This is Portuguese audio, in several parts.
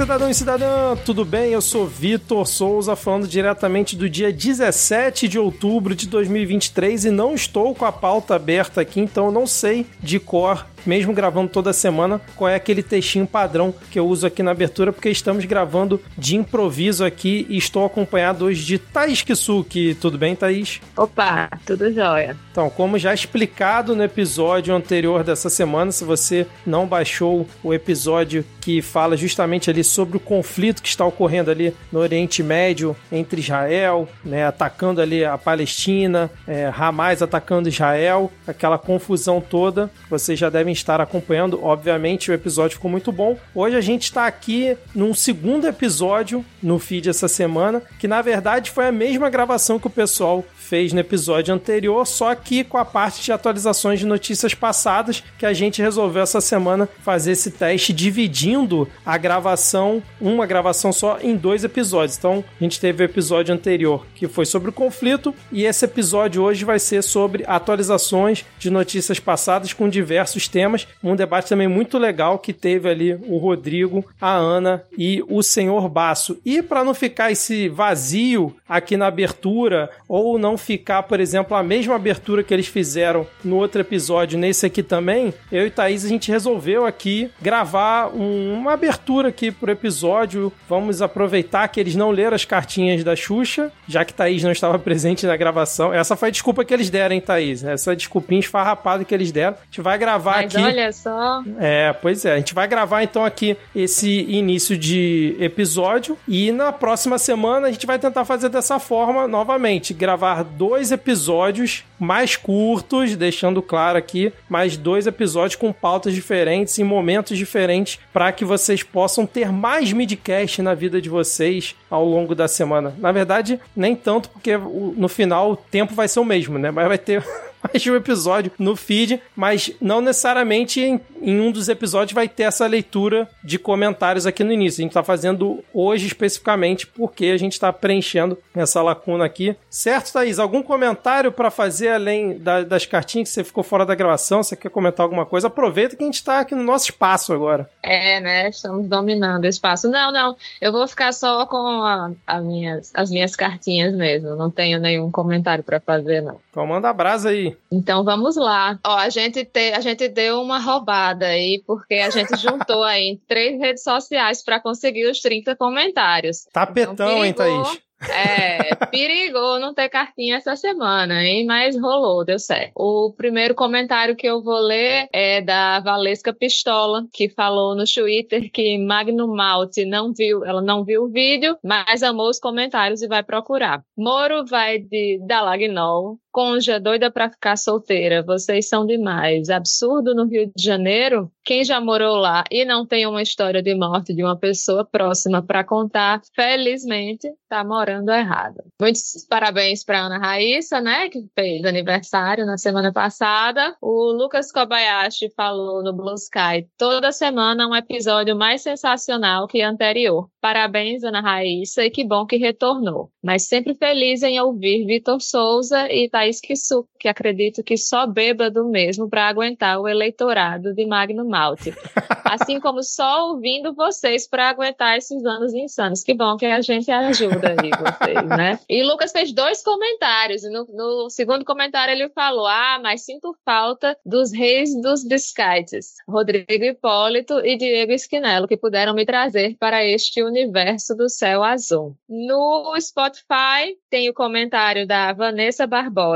cidadão e cidadã, tudo bem? Eu sou Vitor Souza, falando diretamente do dia 17 de outubro de 2023 e não estou com a pauta aberta aqui, então não sei de cor mesmo gravando toda semana, qual é aquele textinho padrão que eu uso aqui na abertura, porque estamos gravando de improviso aqui e estou acompanhado hoje de Thaís Kisuki. Tudo bem, Thaís? Opa, tudo jóia. Então, como já explicado no episódio anterior dessa semana, se você não baixou o episódio que fala justamente ali sobre o conflito que está ocorrendo ali no Oriente Médio entre Israel, né, atacando ali a Palestina, é, Hamas atacando Israel, aquela confusão toda, vocês já devem devem estar acompanhando. Obviamente, o episódio ficou muito bom. Hoje a gente está aqui num segundo episódio no feed essa semana, que na verdade foi a mesma gravação que o pessoal fez no episódio anterior, só que com a parte de atualizações de notícias passadas, que a gente resolveu essa semana fazer esse teste dividindo a gravação, uma gravação só, em dois episódios. Então, a gente teve o episódio anterior que foi sobre o conflito, e esse episódio hoje vai ser sobre atualizações de notícias passadas com diversos temas. Um debate também muito legal que teve ali o Rodrigo, a Ana e o senhor Basso. E para não ficar esse vazio aqui na abertura, ou não ficar, por exemplo, a mesma abertura que eles fizeram no outro episódio, nesse aqui também, eu e Thaís, a gente resolveu aqui gravar um, uma abertura aqui pro episódio. Vamos aproveitar que eles não leram as cartinhas da Xuxa, já que Thaís não estava presente na gravação. Essa foi a desculpa que eles deram, hein, Thaís? Essa desculpinha esfarrapada que eles deram. A gente vai gravar Mas aqui. olha só. É, pois é. A gente vai gravar então aqui esse início de episódio e na próxima semana a gente vai tentar fazer dessa forma novamente, gravar dois episódios mais curtos, deixando claro aqui, mais dois episódios com pautas diferentes em momentos diferentes para que vocês possam ter mais midcast na vida de vocês ao longo da semana. Na verdade, nem tanto porque no final o tempo vai ser o mesmo, né? Mas vai ter mais de um episódio no feed, mas não necessariamente em, em, um dos episódios vai ter essa leitura de comentários aqui no início. A gente está fazendo hoje especificamente porque a gente está preenchendo essa lacuna aqui. Certo, Thaís? Algum comentário para fazer além da, das cartinhas que você ficou fora da gravação? Você quer comentar alguma coisa? Aproveita que a gente está aqui no nosso espaço agora. É, né? Estamos dominando o espaço. Não, não. Eu vou ficar só com a, a minhas, as minhas cartinhas mesmo. Não tenho nenhum comentário para fazer, não. Então manda a brasa aí. Então vamos lá. Ó, a gente, te, a gente deu uma roubada aí, porque a gente juntou aí três redes sociais para conseguir os 30 comentários. Tapetão, então, hein, Thaís? É, perigou não ter cartinha essa semana, hein? Mas rolou, deu certo. O primeiro comentário que eu vou ler é da Valesca Pistola, que falou no Twitter que Magno Malte não viu, ela não viu o vídeo, mas amou os comentários e vai procurar. Moro vai de Dalagnol, Conja, doida pra ficar solteira, vocês são demais. Absurdo no Rio de Janeiro? Quem já morou lá e não tem uma história de morte de uma pessoa próxima para contar, felizmente tá morando errado. Muitos parabéns para Ana Raíssa, né, que fez aniversário na semana passada. O Lucas Kobayashi falou no Blue Sky toda semana um episódio mais sensacional que anterior. Parabéns, Ana Raíssa, e que bom que retornou. Mas sempre feliz em ouvir Vitor Souza e Thaís Kissu, que acredito que só bêbado mesmo para aguentar o eleitorado de Magno Malte. Assim como só ouvindo vocês para aguentar esses anos insanos. Que bom que a gente ajuda aí vocês, né? E Lucas fez dois comentários. E no, no segundo comentário ele falou: Ah, mas sinto falta dos reis dos biscoites, Rodrigo Hipólito e Diego Esquinelo, que puderam me trazer para este universo do céu azul. No Spotify tem o comentário da Vanessa Barbosa.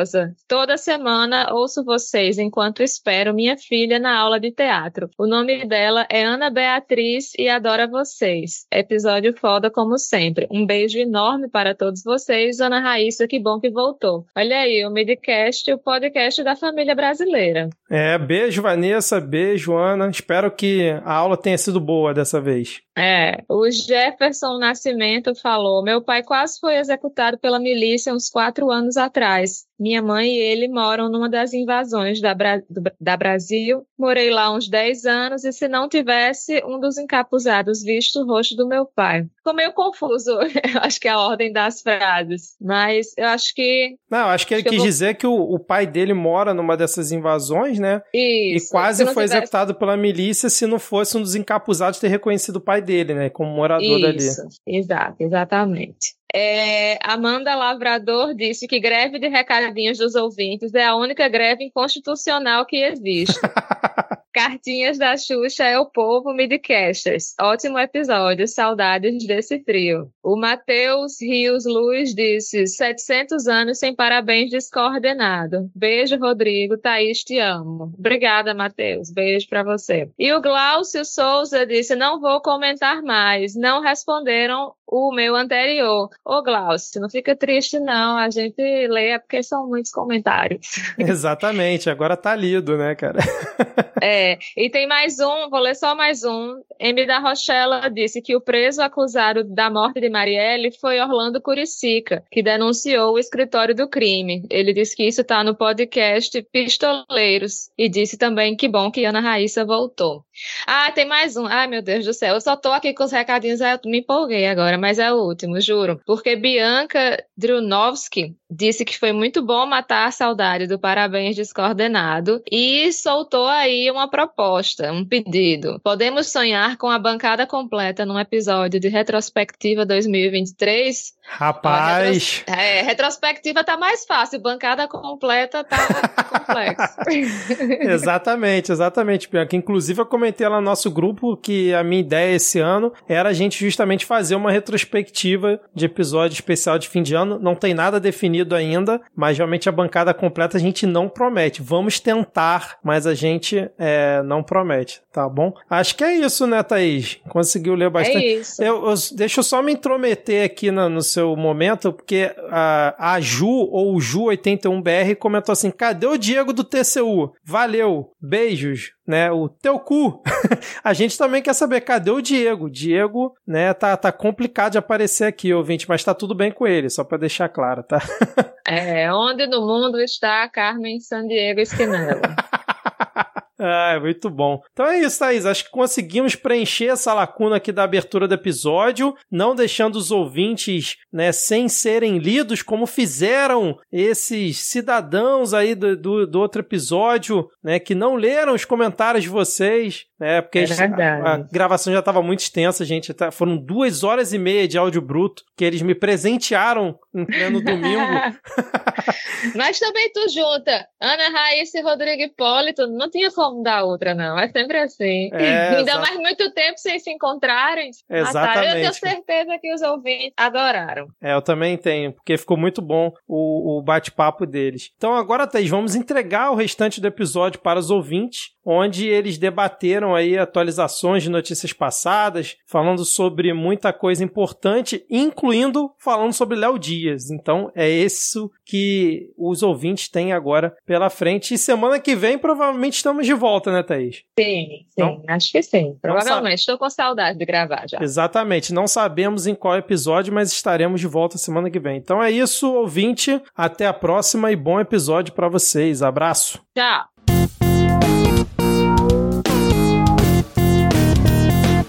Toda semana ouço vocês enquanto espero minha filha na aula de teatro. O nome dela é Ana Beatriz e adora vocês. Episódio foda como sempre. Um beijo enorme para todos vocês. Ana Raíssa, que bom que voltou. Olha aí, o Midcast, o podcast da família brasileira. É, beijo Vanessa, beijo Ana. Espero que a aula tenha sido boa dessa vez. É, o Jefferson Nascimento falou: meu pai quase foi executado pela milícia uns quatro anos atrás. Minha mãe e ele moram numa das invasões da, Bra da Brasil. Morei lá uns 10 anos e se não tivesse um dos encapuzados visto o rosto do meu pai. Ficou meio confuso, eu acho que é a ordem das frases. Mas eu acho que. Não, acho que ele acho quis que vou... dizer que o, o, pai dele mora numa dessas invasões, né? Isso. E quase foi tivesse... executado pela milícia se não fosse um dos encapuzados ter reconhecido o pai dele, né? Como morador Isso, dali. Exato, exatamente. É, Amanda Lavrador disse que greve de recadinhos dos ouvintes é a única greve inconstitucional que existe. Cartinhas da Xuxa é o povo Midcasters. Ótimo episódio, saudades desse trio. O Matheus Rios Luz disse: 700 anos sem parabéns descoordenado. Beijo, Rodrigo. Thaís, te amo. Obrigada, Matheus. Beijo para você. E o Glaucio Souza disse: Não vou comentar mais. Não responderam o meu anterior. Ô, Glaucio, não fica triste, não. A gente lê é porque são muitos comentários. Exatamente, agora tá lido, né, cara? é, e tem mais um, vou ler só mais um. M. da Rochella disse que o preso acusado da morte de Marielle foi Orlando Curicica, que denunciou o escritório do crime. Ele disse que isso está no podcast Pistoleiros e disse também que bom que Ana Raíssa voltou. Ah, tem mais um. Ai, meu Deus do céu. Eu só tô aqui com os recadinhos, eu me empolguei agora, mas é o último, juro. Porque Bianca Drunovski disse que foi muito bom matar a saudade do Parabéns Descoordenado e soltou aí uma proposta, um pedido. Podemos sonhar com a bancada completa num episódio de retrospectiva 2023? Rapaz! Ó, retros... é, retrospectiva tá mais fácil, bancada completa tá complexo. exatamente, exatamente, Bianca. Inclusive, eu comentei lá no nosso grupo que a minha ideia esse ano era a gente justamente fazer uma retrospectiva de episódio especial de fim de ano. Não tem nada definido ainda, mas realmente a bancada completa a gente não promete. Vamos tentar, mas a gente é, não promete, tá bom? Acho que é isso, né, Thaís? Conseguiu ler bastante. É isso. Eu, eu, deixa eu só me intrometer aqui no, no seu momento, porque a, a Ju, ou o Ju81BR, comentou assim: cadê o Diego do TCU? Valeu, beijos né? O teu cu. a gente também quer saber cadê o Diego. Diego, né, tá, tá complicado de aparecer aqui, ouvinte, mas tá tudo bem com ele, só para deixar claro, tá? é, onde no mundo está Carmen San Diego Esquinela? Ah, muito bom. Então é isso, Thaís. Acho que conseguimos preencher essa lacuna aqui da abertura do episódio, não deixando os ouvintes, né, sem serem lidos, como fizeram esses cidadãos aí do, do, do outro episódio, né, que não leram os comentários de vocês, né, porque é a, a, gravação já estava muito extensa, gente. Tá, foram duas horas e meia de áudio bruto que eles me presentearam em pleno domingo. Mas também tu junta Ana Raíssa e Rodrigo Hipólito, não tinha como da outra, não. É sempre assim. É, Ainda mais muito tempo sem se encontrarem. Exatamente. Ah, tá. Eu tenho certeza que os ouvintes adoraram. É, eu também tenho, porque ficou muito bom o, o bate-papo deles. Então agora, Thaís, vamos entregar o restante do episódio para os ouvintes onde eles debateram aí atualizações de notícias passadas, falando sobre muita coisa importante, incluindo falando sobre Léo Dias. Então é isso que os ouvintes têm agora pela frente. E semana que vem provavelmente estamos de volta, né, Thaís? Sim, sim, então, acho que sim. Provavelmente. Estou com saudade de gravar já. Exatamente. Não sabemos em qual episódio, mas estaremos de volta semana que vem. Então é isso, ouvinte. Até a próxima e bom episódio para vocês. Abraço. Tchau.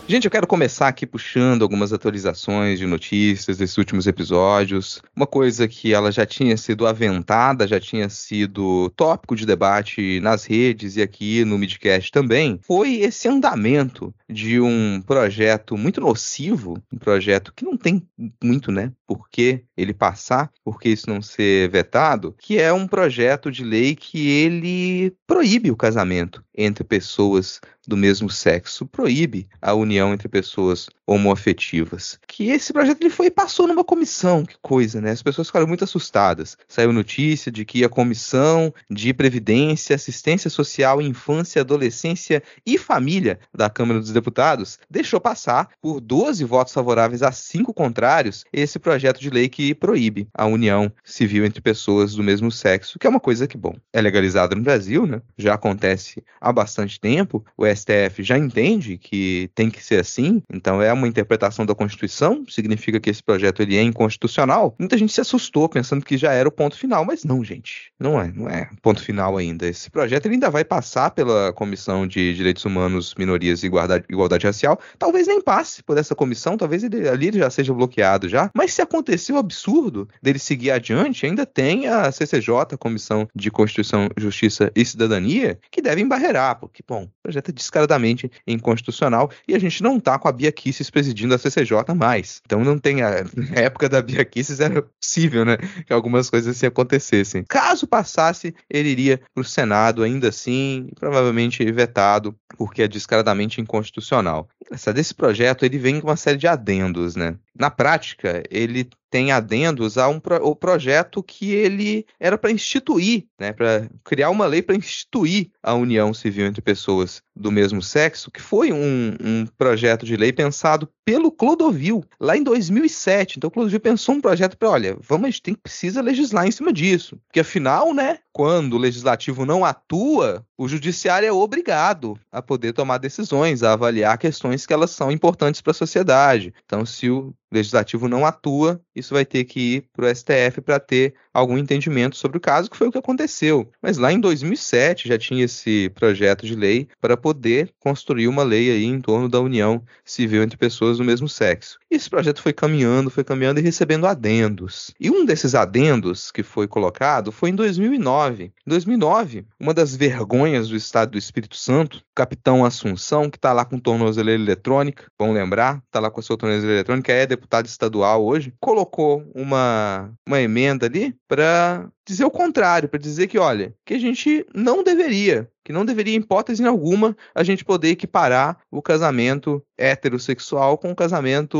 Gente, eu quero começar aqui puxando algumas atualizações de notícias desses últimos episódios. Uma coisa que ela já tinha sido aventada, já tinha sido tópico de debate nas redes e aqui no Midcast também, foi esse andamento de um projeto muito nocivo, um projeto que não tem muito, né, por que ele passar, por que isso não ser vetado, que é um projeto de lei que ele proíbe o casamento entre pessoas do mesmo sexo, proíbe a união entre pessoas homoafetivas. Que esse projeto ele foi passou numa comissão, que coisa, né? As pessoas ficaram muito assustadas. Saiu notícia de que a comissão de previdência, assistência social, infância, adolescência e família da Câmara dos Deputados deixou passar por 12 votos favoráveis a 5 contrários esse projeto de lei que proíbe a união civil entre pessoas do mesmo sexo, que é uma coisa que, bom, é legalizada no Brasil, né? Já acontece há bastante tempo. O STF já entende que tem que ser assim, então é uma interpretação da Constituição, significa que esse projeto ele é inconstitucional. Muita gente se assustou pensando que já era o ponto final, mas não, gente, não é, não é ponto final ainda. Esse projeto ele ainda vai passar pela Comissão de Direitos Humanos, Minorias e Igualdade, Igualdade Racial. Talvez nem passe por essa comissão, talvez ele, ali ele já seja bloqueado já. Mas se acontecer o absurdo dele seguir adiante, ainda tem a CCJ, a Comissão de Constituição, Justiça e Cidadania, que deve embarrear, porque, bom, o projeto é de descaradamente inconstitucional e a gente não tá com a Bia Kisses presidindo a CCJ mais. Então não tem a, na época da Bia Kisses era possível, né, que algumas coisas assim acontecessem. Caso passasse, ele iria para o Senado ainda assim, provavelmente vetado, porque é descaradamente inconstitucional. Essa desse projeto ele vem com uma série de adendos, né? Na prática, ele tem adendos a um pro, o projeto que ele era para instituir, né, para criar uma lei para instituir a união civil entre pessoas do mesmo sexo, que foi um, um, projeto de lei pensado pelo Clodovil lá em 2007. Então o Clodovil pensou um projeto para, olha, vamos, a gente tem, precisa legislar em cima disso, porque afinal, né, quando o legislativo não atua, o judiciário é obrigado a poder tomar decisões, a avaliar questões que elas são importantes para a sociedade. Então, se o legislativo não atua, isso vai ter que ir para o STF para ter algum entendimento sobre o caso, que foi o que aconteceu. Mas lá em 2007 já tinha esse projeto de lei para poder construir uma lei aí em torno da união civil entre pessoas do mesmo sexo. Esse projeto foi caminhando, foi caminhando e recebendo adendos. E um desses adendos que foi colocado foi em 2009. Em 2009, uma das vergonhas do Estado do Espírito Santo, capitão Assunção, que está lá com tornozeleira eletrônica, vamos lembrar, está lá com a sua tornozeleira eletrônica, é deputado estadual hoje, colocou uma, uma emenda ali para dizer o contrário, para dizer que, olha, que a gente não deveria, que não deveria, em hipótese alguma, a gente poder equiparar o casamento heterossexual com o casamento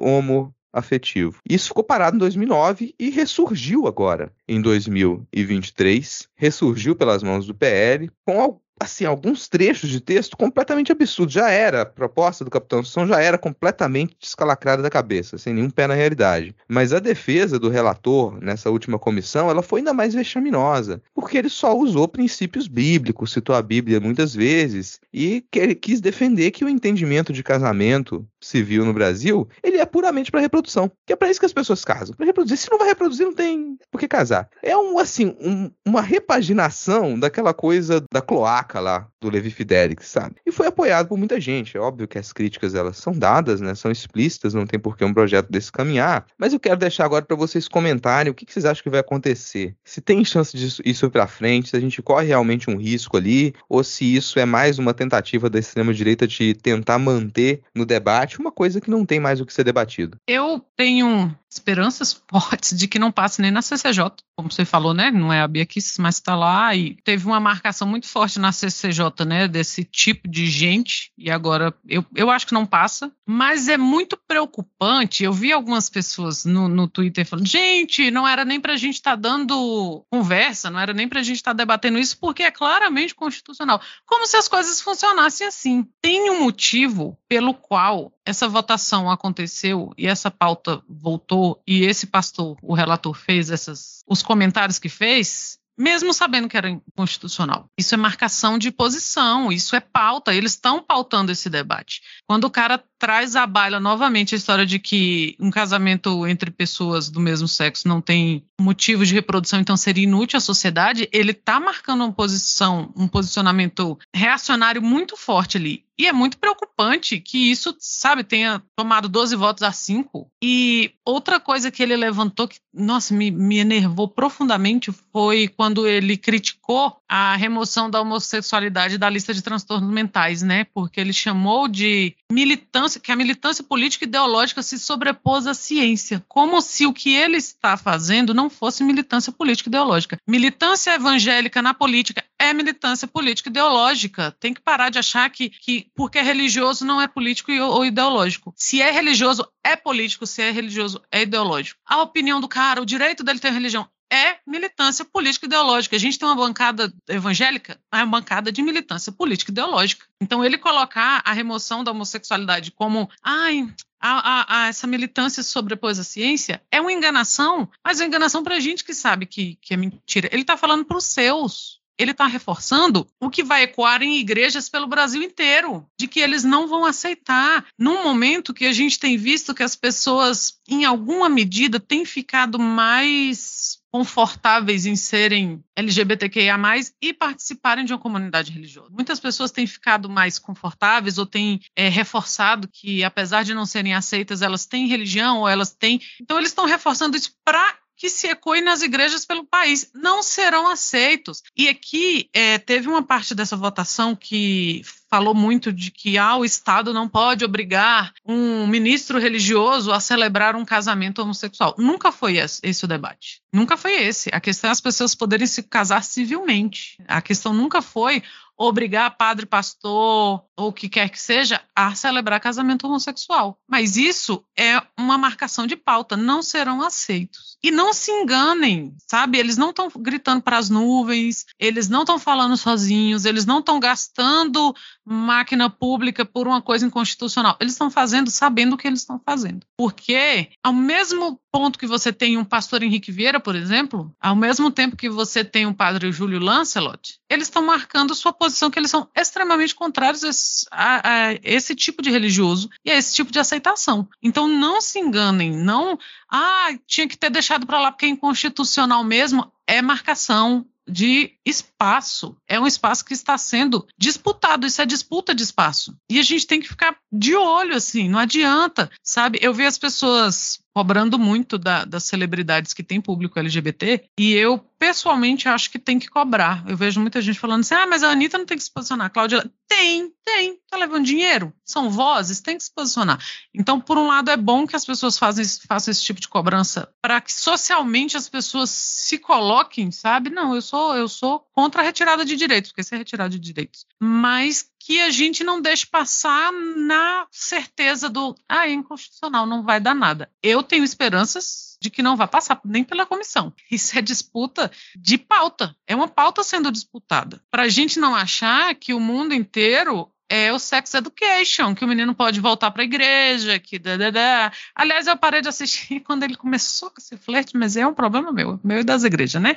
homo afetivo. Isso ficou parado em 2009 e ressurgiu agora em 2023, ressurgiu pelas mãos do PL com assim, alguns trechos de texto completamente absurdos. Já era, a proposta do Capitão Assunção já era completamente descalacrada da cabeça, sem nenhum pé na realidade. Mas a defesa do relator nessa última comissão, ela foi ainda mais vexaminosa, porque ele só usou princípios bíblicos, citou a Bíblia muitas vezes, e quis defender que o entendimento de casamento civil no Brasil, ele é puramente para reprodução, que é para isso que as pessoas casam, para reproduzir. Se não vai reproduzir, não tem por que casar. É um assim, um, uma repaginação daquela coisa da cloaca lá do Levi Fidelix, sabe? E foi apoiado por muita gente. É óbvio que as críticas elas são dadas, né? São explícitas, não tem por que um projeto desse caminhar. Mas eu quero deixar agora para vocês comentarem o que, que, vocês acham que vai acontecer. Se tem chance disso ir para frente, se a gente corre realmente um risco ali, ou se isso é mais uma tentativa da extrema direita de tentar manter no debate uma coisa que não tem mais o que ser debatido. Eu tenho esperanças fortes de que não passe nem na CCJ, como você falou, né? Não é a Bia Kiss, mas está lá e teve uma marcação muito forte na CCJ, né? Desse tipo de gente e agora eu, eu acho que não passa, mas é muito preocupante. Eu vi algumas pessoas no, no Twitter falando, gente, não era nem para a gente estar tá dando conversa, não era nem para a gente estar tá debatendo isso porque é claramente constitucional. Como se as coisas funcionassem assim. Tem um motivo pelo qual essa votação aconteceu e essa pauta voltou e esse pastor, o relator, fez essas, os comentários que fez, mesmo sabendo que era inconstitucional. Isso é marcação de posição, isso é pauta, eles estão pautando esse debate. Quando o cara traz à baila novamente a história de que um casamento entre pessoas do mesmo sexo não tem motivo de reprodução, então seria inútil à sociedade, ele está marcando uma posição, um posicionamento reacionário muito forte ali. E é muito preocupante que isso, sabe, tenha tomado 12 votos a 5. E outra coisa que ele levantou que, nossa, me, me enervou profundamente foi quando ele criticou a remoção da homossexualidade da lista de transtornos mentais, né? Porque ele chamou de militância, que a militância política ideológica se sobrepôs à ciência, como se o que ele está fazendo não fosse militância política ideológica. Militância evangélica na política é militância política ideológica. Tem que parar de achar que, que porque é religioso não é político ou ideológico. Se é religioso, é político, se é religioso, é ideológico. A opinião do cara, o direito dele ter religião, é militância política ideológica. A gente tem uma bancada evangélica, é uma bancada de militância política ideológica. Então, ele colocar a remoção da homossexualidade como, ai, a, a, a, essa militância sobrepôs a ciência é uma enganação, mas é uma enganação para a gente que sabe que, que é mentira. Ele está falando para os seus ele está reforçando o que vai ecoar em igrejas pelo Brasil inteiro, de que eles não vão aceitar, num momento que a gente tem visto que as pessoas, em alguma medida, têm ficado mais confortáveis em serem LGBTQIA+, e participarem de uma comunidade religiosa. Muitas pessoas têm ficado mais confortáveis ou têm é, reforçado que, apesar de não serem aceitas, elas têm religião ou elas têm... Então, eles estão reforçando isso para que se ecoe nas igrejas pelo país. Não serão aceitos. E aqui é, teve uma parte dessa votação que falou muito de que ah, o Estado não pode obrigar um ministro religioso a celebrar um casamento homossexual. Nunca foi esse, o debate. Nunca foi esse. A questão é as pessoas poderem se casar civilmente. A questão nunca foi obrigar padre, pastor ou o que quer que seja a celebrar casamento homossexual. Mas isso é uma marcação de pauta, não serão aceitos. E não se enganem, sabe? Eles não estão gritando para as nuvens, eles não estão falando sozinhos, eles não estão gastando máquina pública por uma coisa inconstitucional. Eles estão fazendo sabendo o que eles estão fazendo. Porque, ao mesmo ponto que você tem um pastor Henrique Vieira, por exemplo, ao mesmo tempo que você tem um padre Júlio Lancelot, eles estão marcando sua posição que eles são extremamente contrários a, a, esse tipo de religioso e a esse tipo de aceitação. Então, não se enganem, não. Ah, tinha que ter deixado para lá porque é inconstitucional mesmo. É marcação, de espaço. É um espaço que está sendo disputado, isso é disputa de espaço. E a gente tem que ficar de olho, assim, não adianta, sabe? Eu vi as pessoas cobrando muito da, das celebridades que têm público LGBT, e eu pessoalmente acho que tem que cobrar. Eu vejo muita gente falando assim: ah, mas a Anitta não tem que se posicionar. Cláudia, tem, tem, tá levando dinheiro. São vozes, tem que se posicionar. Então, por um lado, é bom que as pessoas fazem, façam esse tipo de cobrança para que socialmente as pessoas se coloquem, sabe? Não, eu sou, eu sou contra a retirada de direitos, porque isso é retirada de direitos. Mas que a gente não deixe passar na certeza do ah, é inconstitucional, não vai dar nada. Eu tenho esperanças de que não vai passar nem pela comissão. Isso é disputa de pauta. É uma pauta sendo disputada. Para a gente não achar que o mundo inteiro é o sex education, que o menino pode voltar para a igreja, que da. Aliás, eu parei de assistir quando ele começou com esse flerte, mas é um problema meu, meu e das igrejas, né?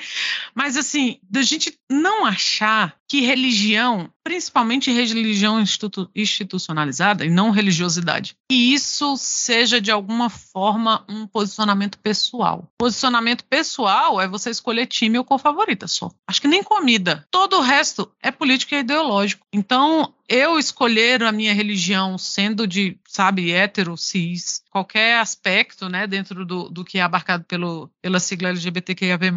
Mas assim, da gente não achar que religião, principalmente religião institu institucionalizada e não religiosidade, e isso seja de alguma forma um posicionamento pessoal. Posicionamento pessoal é você escolher time ou cor favorita só. Acho que nem comida. Todo o resto é político e ideológico. Então, eu escolher a minha religião sendo de, sabe, hétero, cis, qualquer aspecto, né, dentro do, do que é abarcado pelo, pela sigla LGBTQIAV+,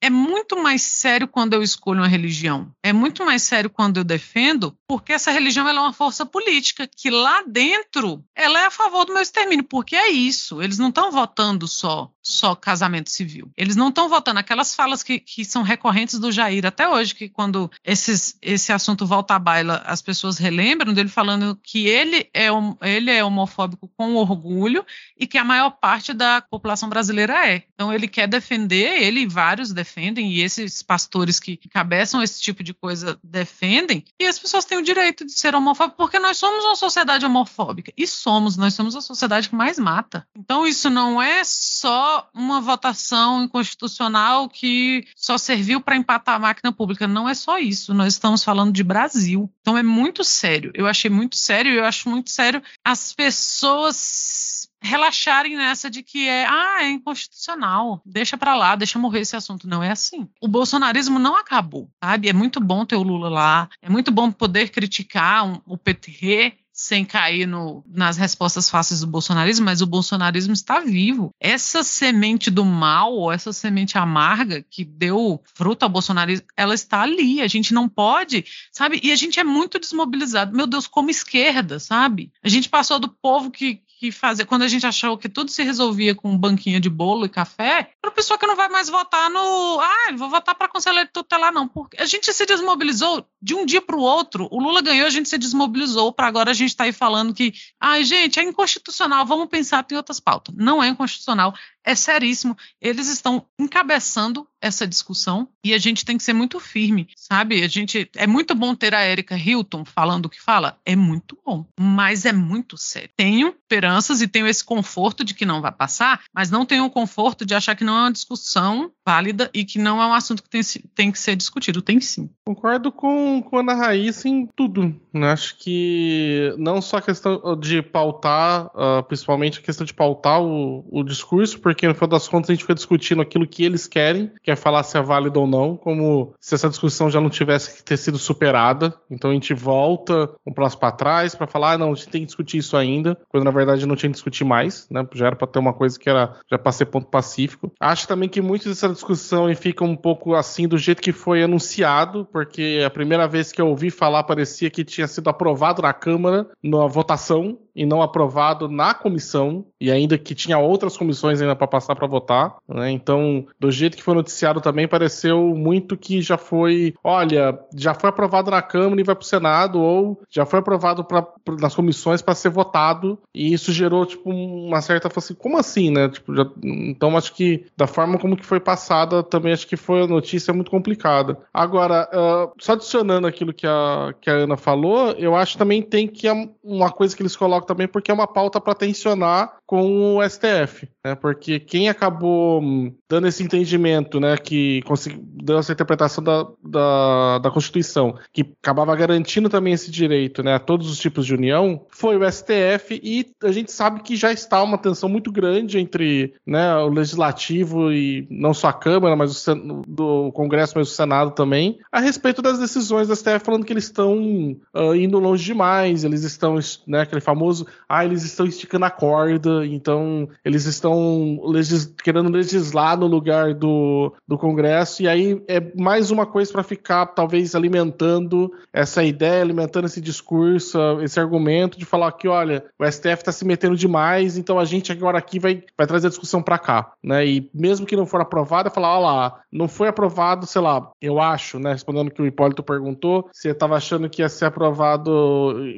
é muito mais sério quando eu escolho uma religião. É muito mais sério quando eu defendo, porque essa religião é uma força política que lá dentro ela é a favor do meu extermínio, porque é isso. Eles não estão votando só só casamento civil. Eles não estão votando aquelas falas que, que são recorrentes do Jair até hoje, que quando esses, esse assunto volta à baila, as pessoas relembram dele falando que ele é, ele é homofóbico com orgulho e que a maior parte da população brasileira é. Então ele quer defender, ele e vários defendem, e esses pastores que cabeçam esse tipo de coisa defendem, e as pessoas têm o direito de ser homofóbicos, porque nós somos uma sociedade homofóbica. E somos, nós somos a sociedade que mais mata. Então isso não é só uma votação inconstitucional que só serviu para empatar a máquina pública. Não é só isso. Nós estamos falando de Brasil. Então é muito sério. Eu achei muito sério eu acho muito sério as pessoas relaxarem nessa de que é, ah, é inconstitucional, deixa para lá, deixa morrer esse assunto. Não é assim. O bolsonarismo não acabou, sabe? É muito bom ter o Lula lá, é muito bom poder criticar um, o PT, sem cair no, nas respostas fáceis do bolsonarismo, mas o bolsonarismo está vivo. Essa semente do mal, essa semente amarga que deu fruto ao bolsonarismo, ela está ali. A gente não pode, sabe? E a gente é muito desmobilizado. Meu Deus, como esquerda, sabe? A gente passou do povo que, que fazer. Quando a gente achou que tudo se resolvia com banquinha de bolo e café, para pessoa que não vai mais votar no. Ah, vou votar para conselheiro tutelar, não. Porque a gente se desmobilizou de um dia para o outro. O Lula ganhou, a gente se desmobilizou para agora a gente está aí falando que, ai, gente, é inconstitucional, vamos pensar em outras pautas. Não é inconstitucional é seríssimo. Eles estão encabeçando essa discussão e a gente tem que ser muito firme, sabe? A gente é muito bom ter a Erika Hilton falando o que fala, é muito bom, mas é muito sério. Tenho esperanças e tenho esse conforto de que não vai passar, mas não tenho o conforto de achar que não é uma discussão válida e que não é um assunto que tem, tem que ser discutido. Tem sim. Concordo com, com a Ana Raíssa em tudo. Acho que não só a questão de pautar, uh, principalmente a questão de pautar o, o discurso, porque no final das contas a gente fica discutindo aquilo que eles querem, que quer falar se é válido ou não, como se essa discussão já não tivesse que ter sido superada. Então a gente volta um passo para trás para falar, ah, não, a gente tem que discutir isso ainda, quando na verdade não tinha que discutir mais, né? Já era para ter uma coisa que era já para ser ponto pacífico. Acho também que muito dessa discussão fica um pouco assim do jeito que foi anunciado, porque a primeira vez que eu ouvi falar parecia que tinha sido aprovado na Câmara na votação e não aprovado na comissão, e ainda que tinha outras comissões ainda para passar para votar. Né? Então, do jeito que foi noticiado também, pareceu muito que já foi, olha, já foi aprovado na Câmara e vai para o Senado, ou já foi aprovado pra, pra nas comissões para ser votado, e isso gerou tipo uma certa assim, como assim, né? Tipo, já, então acho que da forma como que foi passada, também acho que foi a notícia muito complicada. Agora, uh, só adicionando aquilo que a, que a Ana falou, eu acho também tem que uma coisa que eles colocam também porque é uma pauta para tensionar com o STF, né? Porque quem acabou hum, dando esse entendimento, né, que deu essa interpretação da, da, da, Constituição, que acabava garantindo também esse direito, né, a todos os tipos de união, foi o STF e a gente sabe que já está uma tensão muito grande entre, né, o legislativo e não só a Câmara, mas o do Congresso, mas o Senado também, a respeito das decisões do STF falando que eles estão uh, indo longe demais, eles estão, né, aquele famoso, ah, eles estão esticando a corda então eles estão legis querendo legislar no lugar do, do Congresso, e aí é mais uma coisa para ficar, talvez, alimentando essa ideia, alimentando esse discurso, esse argumento de falar que, olha, o STF está se metendo demais, então a gente agora aqui vai, vai trazer a discussão para cá, né? E mesmo que não for aprovado, é falar, olha lá, não foi aprovado, sei lá, eu acho, né? Respondendo o que o Hipólito perguntou, se estava achando que ia ser aprovado,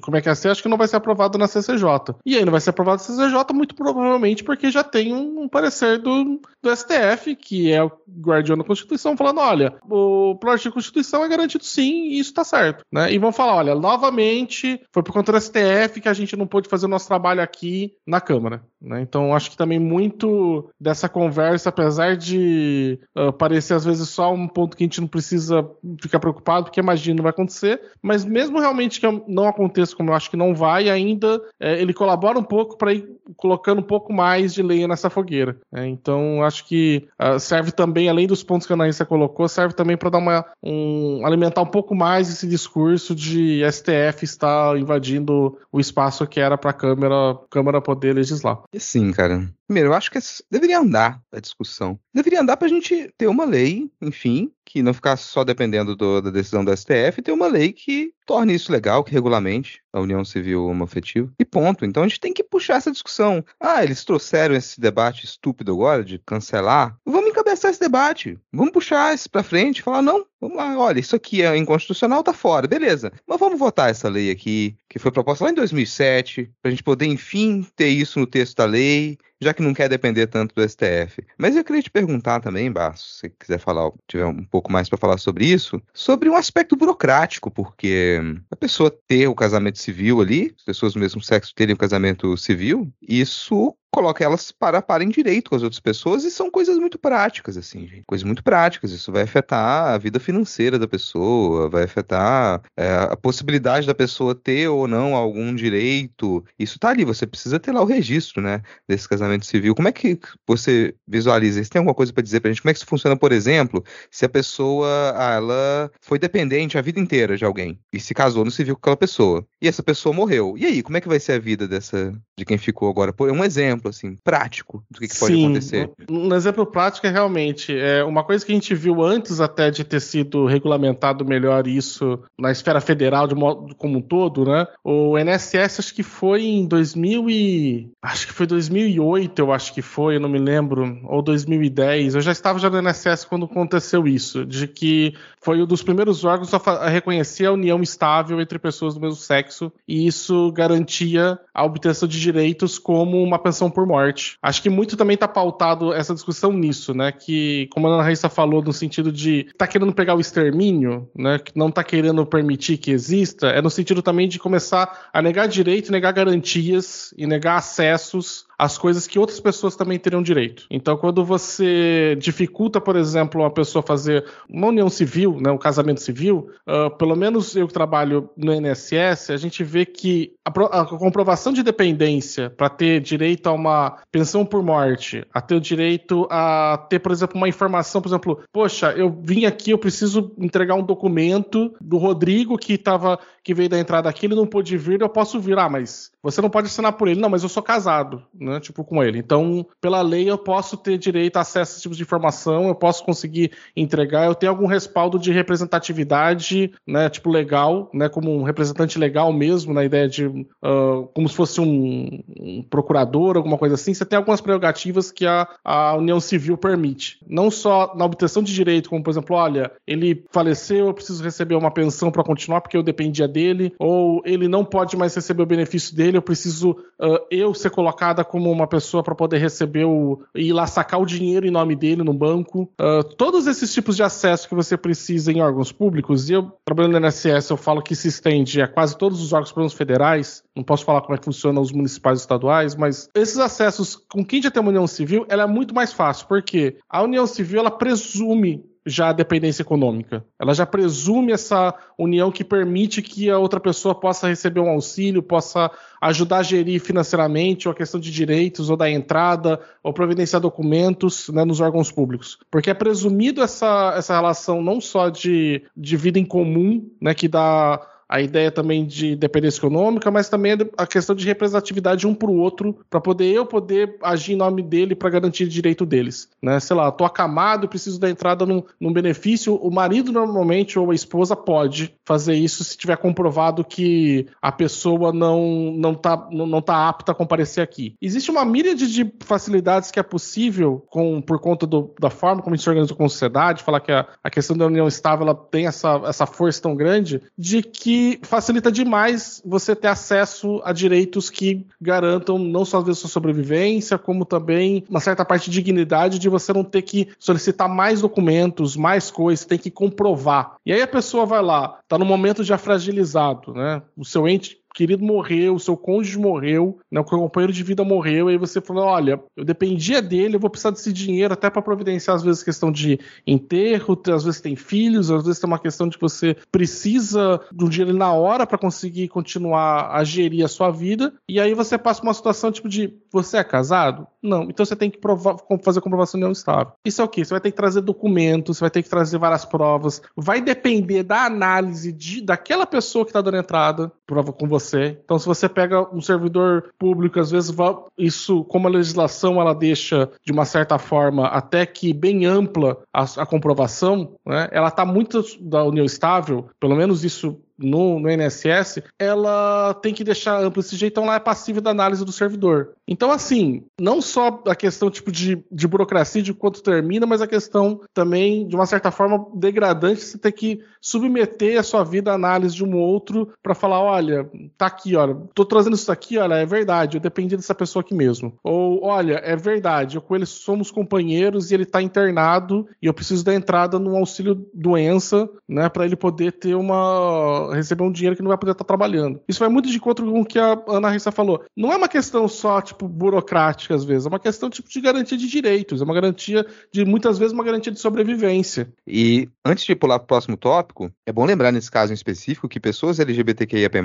como é que ia ser? Acho que não vai ser aprovado na CCJ. E aí não vai ser aprovado na CCJ muito muito provavelmente porque já tem um, parecer do, do STF, que é o guardião da Constituição, falando: olha, o plot da Constituição é garantido sim, e isso tá certo. Né? E vão falar: olha, novamente, foi por conta do STF que a gente não pôde fazer o nosso trabalho aqui na Câmara. Né? Então, acho que também muito dessa conversa, apesar de uh, parecer às vezes só um ponto que a gente não precisa ficar preocupado, porque imagina não vai acontecer, mas mesmo realmente que não aconteça, como eu acho que não vai, ainda é, ele colabora um pouco para ir colocando um pouco mais de lenha nessa fogueira. Né? Então, acho que uh, serve também, além dos pontos que a Anaísa colocou, serve também para dar uma um, alimentar um pouco mais esse discurso de STF estar invadindo o espaço que era para a Câmara, Câmara poder legislar. Sim, cara. Primeiro, eu acho que deveria andar a discussão. Deveria andar para a gente ter uma lei, enfim, que não ficasse só dependendo do, da decisão do STF, ter uma lei que torne isso legal, que regulamente a união civil homoafetiva. E ponto. Então a gente tem que puxar essa discussão. Ah, eles trouxeram esse debate estúpido agora de cancelar. Vamos encabeçar esse debate. Vamos puxar isso para frente, falar não, vamos lá, olha, isso aqui é inconstitucional, tá fora, beleza. Mas vamos votar essa lei aqui, que foi proposta lá em 2007, pra gente poder enfim ter isso no texto da lei já que não quer depender tanto do STF. Mas eu queria te perguntar também, Barço, se você quiser falar, tiver um pouco mais para falar sobre isso, sobre um aspecto burocrático, porque a pessoa ter o casamento civil ali, as pessoas do mesmo sexo terem o casamento civil, isso coloca elas para parem direito com as outras pessoas e são coisas muito práticas, assim, gente. Coisas muito práticas. Isso vai afetar a vida financeira da pessoa, vai afetar é, a possibilidade da pessoa ter ou não algum direito. Isso tá ali, você precisa ter lá o registro, né, desse casamento civil. Como é que você visualiza? Você tem alguma coisa para dizer pra gente? Como é que isso funciona, por exemplo, se a pessoa, ah, ela foi dependente a vida inteira de alguém e se casou no civil com aquela pessoa e essa pessoa morreu. E aí, como é que vai ser a vida dessa de quem ficou agora? Por um exemplo exemplo assim prático do que, que pode Sim, acontecer. Um exemplo prático é realmente é uma coisa que a gente viu antes até de ter sido regulamentado melhor isso na esfera federal de modo como um todo, né? O NSS acho que foi em 2000 e acho que foi 2008, eu acho que foi, eu não me lembro, ou 2010. Eu já estava já no NSS quando aconteceu isso, de que foi um dos primeiros órgãos a, reconhecer a união estável entre pessoas do mesmo sexo e isso garantia a obtenção de direitos como uma pensão por morte. Acho que muito também está pautado essa discussão nisso, né? Que, como a Ana Raíssa falou, no sentido de tá querendo pegar o extermínio, né? Que não tá querendo permitir que exista, é no sentido também de começar a negar direito, negar garantias e negar acessos as coisas que outras pessoas também teriam direito. Então, quando você dificulta, por exemplo, uma pessoa fazer uma união civil, né, um casamento civil, uh, pelo menos eu que trabalho no INSS, a gente vê que a, a comprovação de dependência para ter direito a uma pensão por morte, a ter o direito a ter, por exemplo, uma informação, por exemplo, poxa, eu vim aqui, eu preciso entregar um documento do Rodrigo que estava que veio da entrada aqui, ele não pôde vir, eu posso vir. Ah, mas você não pode assinar por ele. Não, mas eu sou casado, né? Tipo, com ele. Então, pela lei, eu posso ter direito a acesso a esse tipo de informação, eu posso conseguir entregar, eu tenho algum respaldo de representatividade, né? Tipo, legal, né? Como um representante legal mesmo, na ideia de uh, como se fosse um, um, procurador, alguma coisa assim. Você tem algumas prerrogativas que a, a União Civil permite. Não só na obtenção de direito, como, por exemplo, olha, ele faleceu, eu preciso receber uma pensão para continuar porque eu dependia dele, ou ele não pode mais receber o benefício dele, eu preciso uh, eu ser colocada como uma pessoa para poder receber o. ir lá sacar o dinheiro em nome dele no banco. Uh, todos esses tipos de acesso que você precisa em órgãos públicos, e eu, trabalhando no INSS, eu falo que se estende a quase todos os órgãos públicos federais, não posso falar como é que funciona os municipais e estaduais, mas esses acessos, com quem já tem uma união civil, ela é muito mais fácil, porque a união civil ela presume já a dependência econômica. Ela já presume essa união que permite que a outra pessoa possa receber um auxílio, possa ajudar a gerir financeiramente, ou a questão de direitos, ou da entrada, ou providenciar documentos né, nos órgãos públicos. Porque é presumido essa, essa relação não só de, de vida em comum, né, que dá a ideia também de dependência econômica, mas também a questão de representatividade um para o outro, para poder eu poder agir em nome dele para garantir o direito deles. Né? Sei lá, tô acamado, preciso da entrada num, num, benefício. O marido normalmente ou a esposa pode fazer isso se tiver comprovado que a pessoa não não tá, não, não tá apta a comparecer aqui. Existe uma míriade de facilidades que é possível com, por conta do, da forma como a gente se organiza com a sociedade, falar que a, a questão da união estável ela tem essa, essa força tão grande de que que facilita demais você ter acesso a direitos que garantam não só a sua sobrevivência, como também uma certa parte de dignidade de você não ter que solicitar mais documentos, mais coisas, tem que comprovar. E aí a pessoa vai lá, tá no momento já fragilizado, né? O seu ente querido morreu, o seu cônjuge morreu, né, o companheiro de vida morreu, e aí você falou: olha, eu dependia dele, eu vou precisar desse dinheiro até para providenciar, às vezes, questão de enterro, às vezes tem filhos, às vezes tem uma questão de que você precisa de um dinheiro na hora para conseguir continuar a gerir a sua vida, e aí você passa uma situação tipo de: você é casado? Não. Então você tem que provar, fazer comprovação de união estável. Isso é o quê? Você vai ter que trazer documentos, você vai ter que trazer várias provas, vai depender da análise de, daquela pessoa que está dando entrada prova com você você. Então, se você pega um servidor público, às vezes isso, como a legislação ela deixa de uma certa forma até que bem ampla a, a comprovação, né? Ela está muito da união estável, pelo menos isso no, no INSS, ela tem que deixar amplo esse jeito, então ela é passiva da análise do servidor. Então, assim, não só a questão tipo de, de burocracia de quanto termina, mas a questão também, de uma certa forma, degradante, você ter que submeter a sua vida à análise de um outro para falar, olha, tá aqui, olha, tô trazendo isso aqui, olha, é verdade, eu dependi dessa pessoa aqui mesmo. Ou, olha, é verdade, eu com ele somos companheiros e ele tá internado e eu preciso da entrada no auxílio doença, né, para ele poder ter uma receber um dinheiro que não vai poder estar trabalhando. Isso vai muito de encontro com o que a Ana Rissa falou. Não é uma questão só, tipo, burocrática, às vezes, é uma questão, tipo, de garantia de direitos, é uma garantia de, muitas vezes, uma garantia de sobrevivência. E, antes de pular para o próximo tópico, é bom lembrar, nesse caso em específico, que pessoas LGBTQIAP+,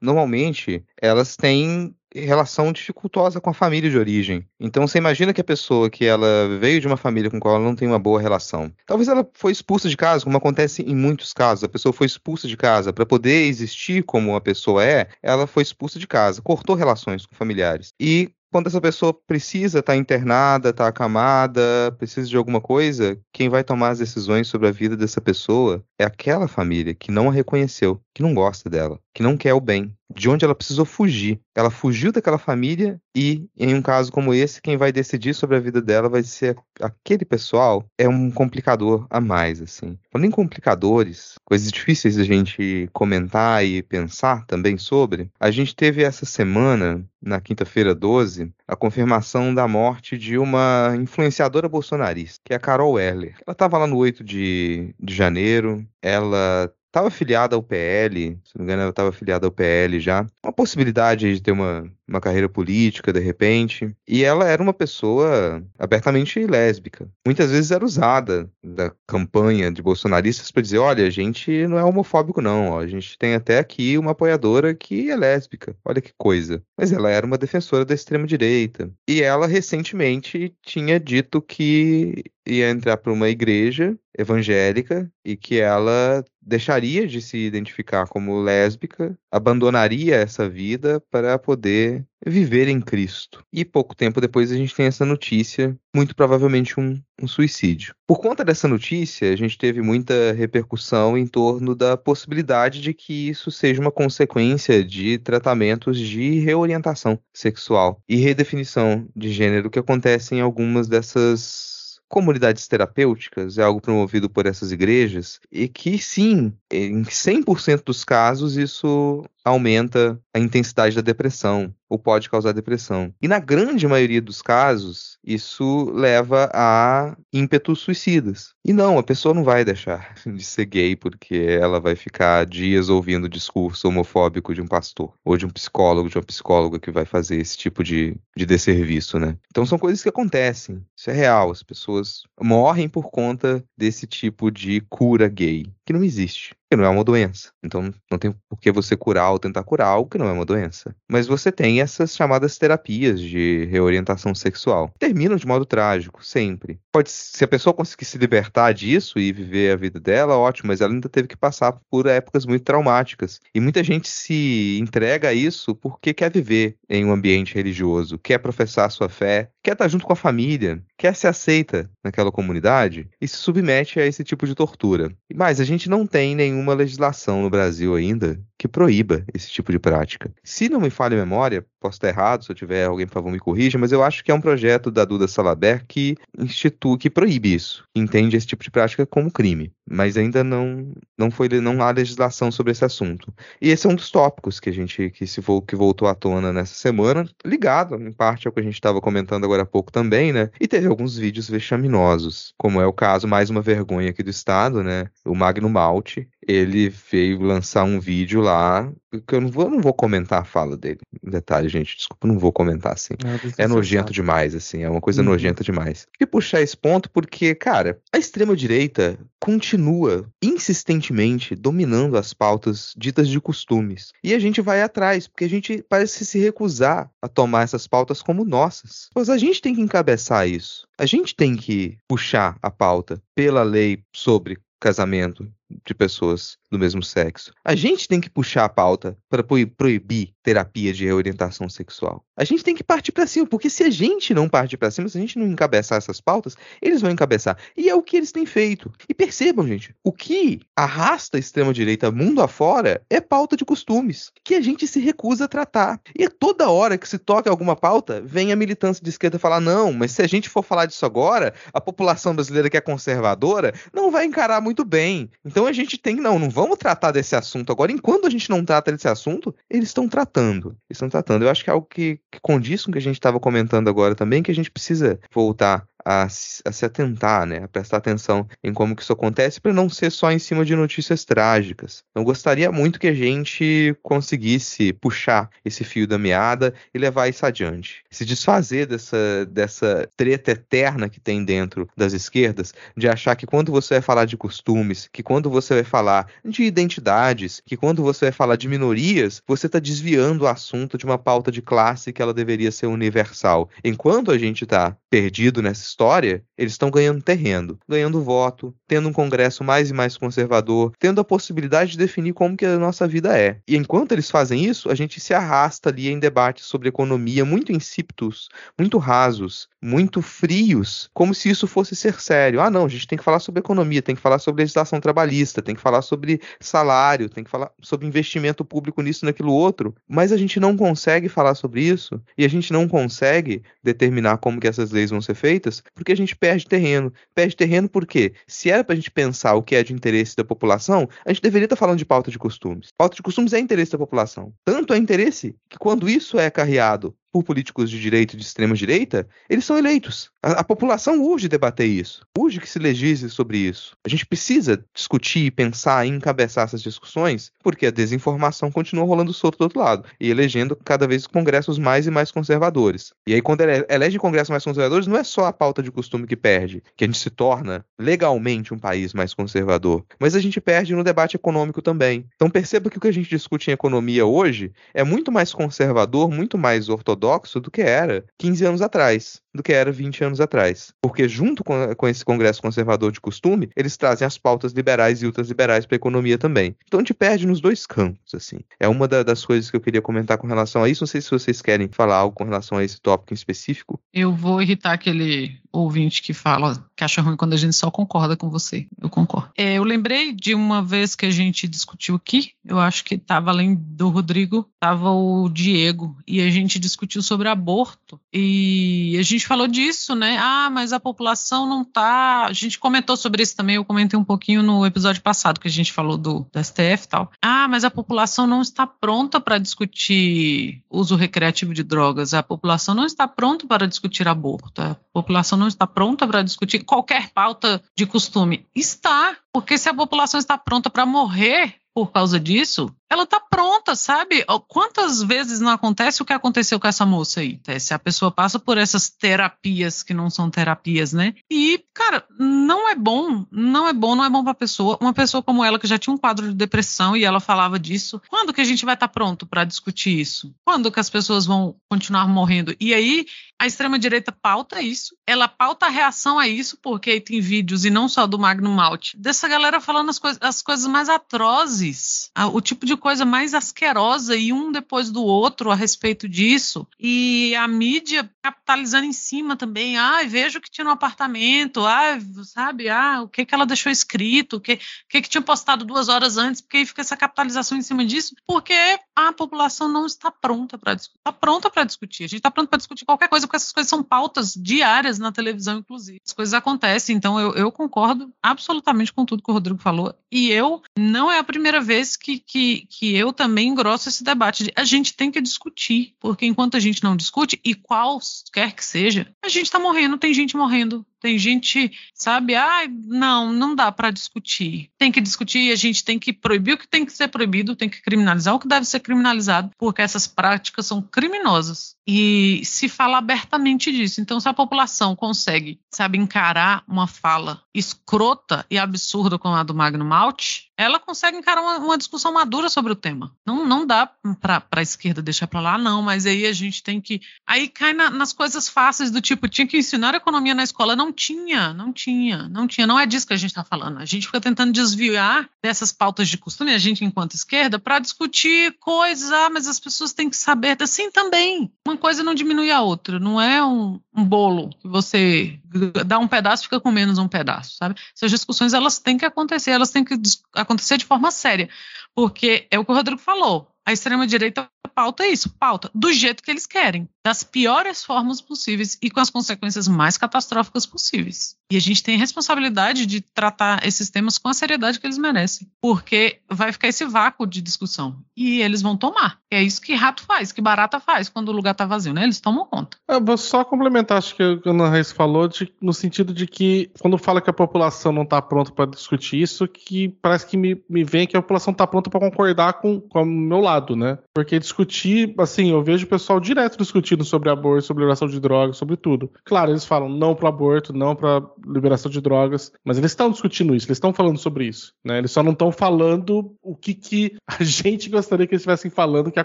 normalmente, elas têm relação dificultosa com a família de origem. Então você imagina que a pessoa que ela veio de uma família com a qual ela não tem uma boa relação. Talvez ela foi expulsa de casa, como acontece em muitos casos. A pessoa foi expulsa de casa para poder existir como a pessoa é, ela foi expulsa de casa, cortou relações com familiares. E quando essa pessoa precisa estar tá internada, estar tá acamada, precisa de alguma coisa, quem vai tomar as decisões sobre a vida dessa pessoa é aquela família que não a reconheceu, que não gosta dela, que não quer o bem, de onde ela precisou fugir. Ela fugiu daquela família e, em um caso como esse, quem vai decidir sobre a vida dela vai ser aquele pessoal. É um complicador a mais, assim. Falando em complicadores, coisas difíceis da gente comentar e pensar também sobre, a gente teve essa semana, na quinta-feira 12, a confirmação da morte de uma influenciadora bolsonarista, que é a Carol Erler. Ela estava lá no 8 de, de janeiro, ela estava afiliada ao PL, se não me engano, ela estava afiliada ao PL já. Uma possibilidade de ter uma, uma carreira política, de repente. E ela era uma pessoa abertamente lésbica. Muitas vezes era usada da campanha de bolsonaristas para dizer: olha, a gente não é homofóbico, não. Ó. A gente tem até aqui uma apoiadora que é lésbica. Olha que coisa. Mas ela era uma defensora da extrema-direita. E ela recentemente tinha dito que ia entrar para uma igreja evangélica e que ela deixaria de se identificar como lésbica, abandonaria essa vida para poder viver em Cristo. E pouco tempo depois a gente tem essa notícia, muito provavelmente um, um, suicídio. Por conta dessa notícia, a gente teve muita repercussão em torno da possibilidade de que isso seja uma consequência de tratamentos de reorientação sexual e redefinição de gênero que acontecem em algumas dessas comunidades terapêuticas, é algo promovido por essas igrejas, e que sim, em 100% dos casos isso aumenta a intensidade da depressão ou pode causar depressão. E na grande maioria dos casos, isso leva a ímpetos suicidas. E não, a pessoa não vai deixar de ser gay porque ela vai ficar dias ouvindo discurso homofóbico de um pastor ou de um psicólogo, de uma psicóloga que vai fazer esse tipo de, de desserviço, né? Então são coisas que acontecem. Isso é real. As pessoas morrem por conta desse tipo de cura gay, que não existe que não é uma doença. Então não tem por que você curar ou tentar curar algo que não é uma doença. Mas você tem essas chamadas terapias de reorientação sexual. Terminam de modo trágico, sempre. Pode, se a pessoa conseguir se libertar disso e viver a vida dela, ótimo, mas ela ainda teve que passar por épocas muito traumáticas. E muita gente se entrega a isso porque quer viver em um ambiente religioso, quer professar sua fé, quer estar junto com a família, quer ser aceita naquela comunidade e se submete a esse tipo de tortura. Mas a gente não tem nenhuma legislação no Brasil ainda que proíba esse tipo de prática. Se não me falha a memória, posso estar errado, se eu tiver alguém, por favor, me corrija, mas eu acho que é um projeto da Duda Salaber que institui, que proíbe isso, que entende esse tipo de prática como crime, mas ainda não não foi não há legislação sobre esse assunto. E esse é um dos tópicos que a gente que se que voltou à tona nessa semana, ligado em parte ao que a gente estava comentando agora há pouco também, né? E teve alguns vídeos vexaminosos, como é o caso mais uma vergonha aqui do estado, né? O Magno Malte, ele veio lançar um vídeo lá, que eu não vou, eu não vou comentar a fala dele. Detalhe, gente, desculpa, não vou comentar assim. É, é nojento demais, assim, é uma coisa uhum. nojenta demais. E puxar esse ponto porque, cara, a extrema-direita continua insistentemente dominando as pautas ditas de costumes. E a gente vai atrás, porque a gente parece se recusar a tomar essas pautas como nossas. Pois a gente tem que encabeçar isso. A gente tem que puxar a pauta pela lei sobre casamento de pessoas do mesmo sexo. A gente tem que puxar a pauta para proibir terapia de reorientação sexual. A gente tem que partir para cima, porque se a gente não partir para cima, se a gente não encabeçar essas pautas, eles vão encabeçar. E é o que eles têm feito. E percebam, gente, o que arrasta a extrema-direita mundo afora é pauta de costumes, que a gente se recusa a tratar. E toda hora que se toca alguma pauta, vem a militância de esquerda falar: não, mas se a gente for falar disso agora, a população brasileira que é conservadora não vai encarar muito bem. Então a gente tem, não, não vamos tratar desse assunto agora. Enquanto a gente não trata desse assunto, eles estão tratando. Eles estão tratando. Eu acho que é algo que, que condiz com o que a gente estava comentando agora também, que a gente precisa voltar a, a, se atentar, né, a prestar atenção em como que isso acontece para não ser só em cima de notícias trágicas. Eu gostaria muito que a gente conseguisse puxar esse fio da meada e levar isso adiante, se desfazer dessa dessa treta eterna que tem dentro das esquerdas, de achar que quando você vai falar de costumes, que quando você vai falar de identidades, que quando você vai falar de minorias, você está desviando o assunto de uma pauta de classe que ela deveria ser universal. Enquanto a gente está perdido nessa história, eles estão ganhando terreno, ganhando voto, tendo um Congresso mais e mais conservador, tendo a possibilidade de definir como que a nossa vida é. E enquanto eles fazem isso, a gente se arrasta ali em debates sobre economia muito insípidos, muito rasos, muito frios, como se isso fosse ser sério. Ah, não, a gente tem que falar sobre economia, tem que falar sobre legislação trabalhista, tem que falar sobre salário, tem que falar sobre investimento público nisso, naquilo outro, mas a gente não consegue falar sobre isso e a gente não consegue determinar como que essas leis vão ser feitas porque a gente perde terreno. Perde terreno porque, se era para a gente pensar o que é de interesse da população, a gente deveria estar tá falando de pauta de costumes. Pauta de costumes é interesse da população. Tanto é interesse que quando isso é carreado por políticos de direita e de extrema direita, eles são eleitos. A, a, população urge debater isso, urge que se legisle sobre isso. A gente precisa discutir, pensar e encabeçar essas discussões, porque a desinformação continua rolando solto do outro lado e elegendo cada vez congressos mais e mais conservadores. E aí, quando ele elege congressos mais conservadores, não é só a pauta de costume que perde, que a gente se torna legalmente um país mais conservador, mas a gente perde no debate econômico também. Então perceba que o que a gente discute em economia hoje é muito mais conservador, muito mais ortodoxo do que era 15 anos atrás do que era 20 anos atrás. Porque, junto com, com esse Congresso conservador de costume, eles trazem as pautas liberais e ultraliberais para a economia também. Então, a gente perde nos dois campos, assim. É uma da, das coisas que eu queria comentar com relação a isso. Não sei se vocês querem falar algo com relação a esse tópico em específico. Eu vou irritar aquele ouvinte que fala que acha ruim quando a gente só concorda com você. Eu concordo. É, eu lembrei de uma vez que a gente discutiu aqui, eu acho que estava além do Rodrigo, estava o Diego, e a gente discutiu sobre aborto. E a gente falou disso, né? Ah, mas a população não tá. A gente comentou sobre isso também, eu comentei um pouquinho no episódio passado que a gente falou do, do STF e tal. Ah, mas a população não está pronta para discutir uso recreativo de drogas, a população não está pronta para discutir aborto, a população não está pronta para discutir qualquer pauta de costume. Está, porque se a população está pronta para morrer por causa disso, ela tá pronta, sabe? Quantas vezes não acontece o que aconteceu com essa moça aí? Se a pessoa passa por essas terapias que não são terapias, né? E, cara, não é bom, não é bom, não é bom pra pessoa. Uma pessoa como ela que já tinha um quadro de depressão e ela falava disso. Quando que a gente vai estar tá pronto para discutir isso? Quando que as pessoas vão continuar morrendo? E aí a extrema direita pauta isso, ela pauta a reação a isso, porque aí tem vídeos e não só do Magno Malte, dessa galera falando as, as coisas mais atrozes, o tipo de coisa mais asquerosa e um depois do outro a respeito disso. E a mídia capitalizando em cima também. Ah, vejo que tinha no apartamento. Ah, sabe? Ah, o que que ela deixou escrito? O que que, que tinha postado duas horas antes? Porque aí fica essa capitalização em cima disso. Porque a população não está pronta para discutir. Está pronta para discutir. A gente está pronto para discutir qualquer coisa, porque essas coisas são pautas diárias na televisão, inclusive. As coisas acontecem. Então eu, eu concordo absolutamente com tudo que o Rodrigo falou. E eu não é a primeira vez que, que, que eu também engrosso esse debate. De, a gente tem que discutir, porque enquanto a gente não discute, e qualquer que seja, a gente está morrendo, tem gente morrendo tem gente, sabe, ah, não, não dá para discutir. Tem que discutir, a gente tem que proibir o que tem que ser proibido, tem que criminalizar o que deve ser criminalizado, porque essas práticas são criminosas. E se fala abertamente disso. Então, se a população consegue, sabe, encarar uma fala escrota e absurda como a do Magno Malte, ela consegue encarar uma, uma discussão madura sobre o tema. Não, não dá para a esquerda deixar para lá, não, mas aí a gente tem que. Aí cai na, nas coisas fáceis do tipo, tinha que ensinar economia na escola. Não tinha, não tinha, não tinha. Não é disso que a gente está falando. A gente fica tentando desviar dessas pautas de costume, a gente, enquanto esquerda, para discutir coisas, ah, mas as pessoas têm que saber. Assim também. Uma coisa não diminui a outra. Não é um, um bolo que você dá um pedaço fica com menos um pedaço, sabe? Essas discussões elas têm que acontecer, elas têm que acontecer de forma séria, porque é o que o Rodrigo falou. A extrema direita pauta isso, pauta do jeito que eles querem, das piores formas possíveis e com as consequências mais catastróficas possíveis. E a gente tem responsabilidade de tratar esses temas com a seriedade que eles merecem, porque vai ficar esse vácuo de discussão e eles vão tomar. É isso que rato faz, que barata faz quando o lugar está vazio, né? Eles tomam conta. Eu vou só complementar, acho que a Ana Reis falou, de, no sentido de que quando fala que a população não está pronta para discutir isso, que parece que me, me vem que a população está pronta para concordar com, com o meu lado, né? Porque discutir, assim, eu vejo o pessoal direto discutindo sobre aborto, sobre liberação de drogas, sobre tudo. Claro, eles falam não para aborto, não para liberação de drogas, mas eles estão discutindo isso, eles estão falando sobre isso, né? Eles só não estão falando o que, que a gente gostaria que eles estivessem falando, que é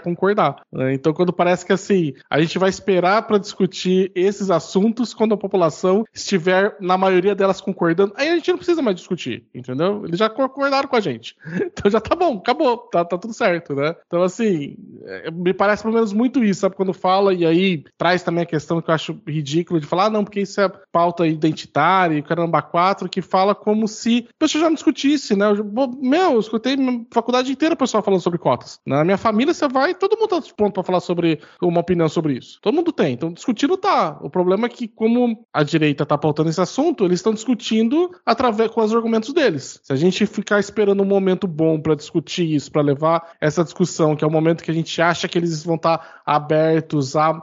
concordar. Né? Então, quando parece que assim, a gente vai esperar para discutir esses assuntos quando a população estiver, na maioria delas, concordando, aí a gente não precisa mais discutir, entendeu? Eles já concordaram com a gente. Então já tá bom, acabou, tá, tá tudo certo, né? Então, assim, é, me parece pelo menos muito isso, sabe? Quando fala, e aí traz também a questão que eu acho ridículo de falar, ah, não, porque isso é pauta identitária e caramba, quatro, que fala como se a pessoa já não discutisse, né? Eu, meu, eu escutei minha faculdade inteira o pessoal falando sobre cotas. Na minha família, você vai, todo mundo tá pronto para falar sobre uma opinião sobre isso. Todo mundo tem. Então, discutindo tá. O problema é que, como a direita tá pautando esse assunto, eles estão discutindo através com os argumentos deles. Se a gente ficar esperando um momento bom para discutir isso, para levar essa discussão, que é o momento que a gente acha que eles vão estar tá abertos a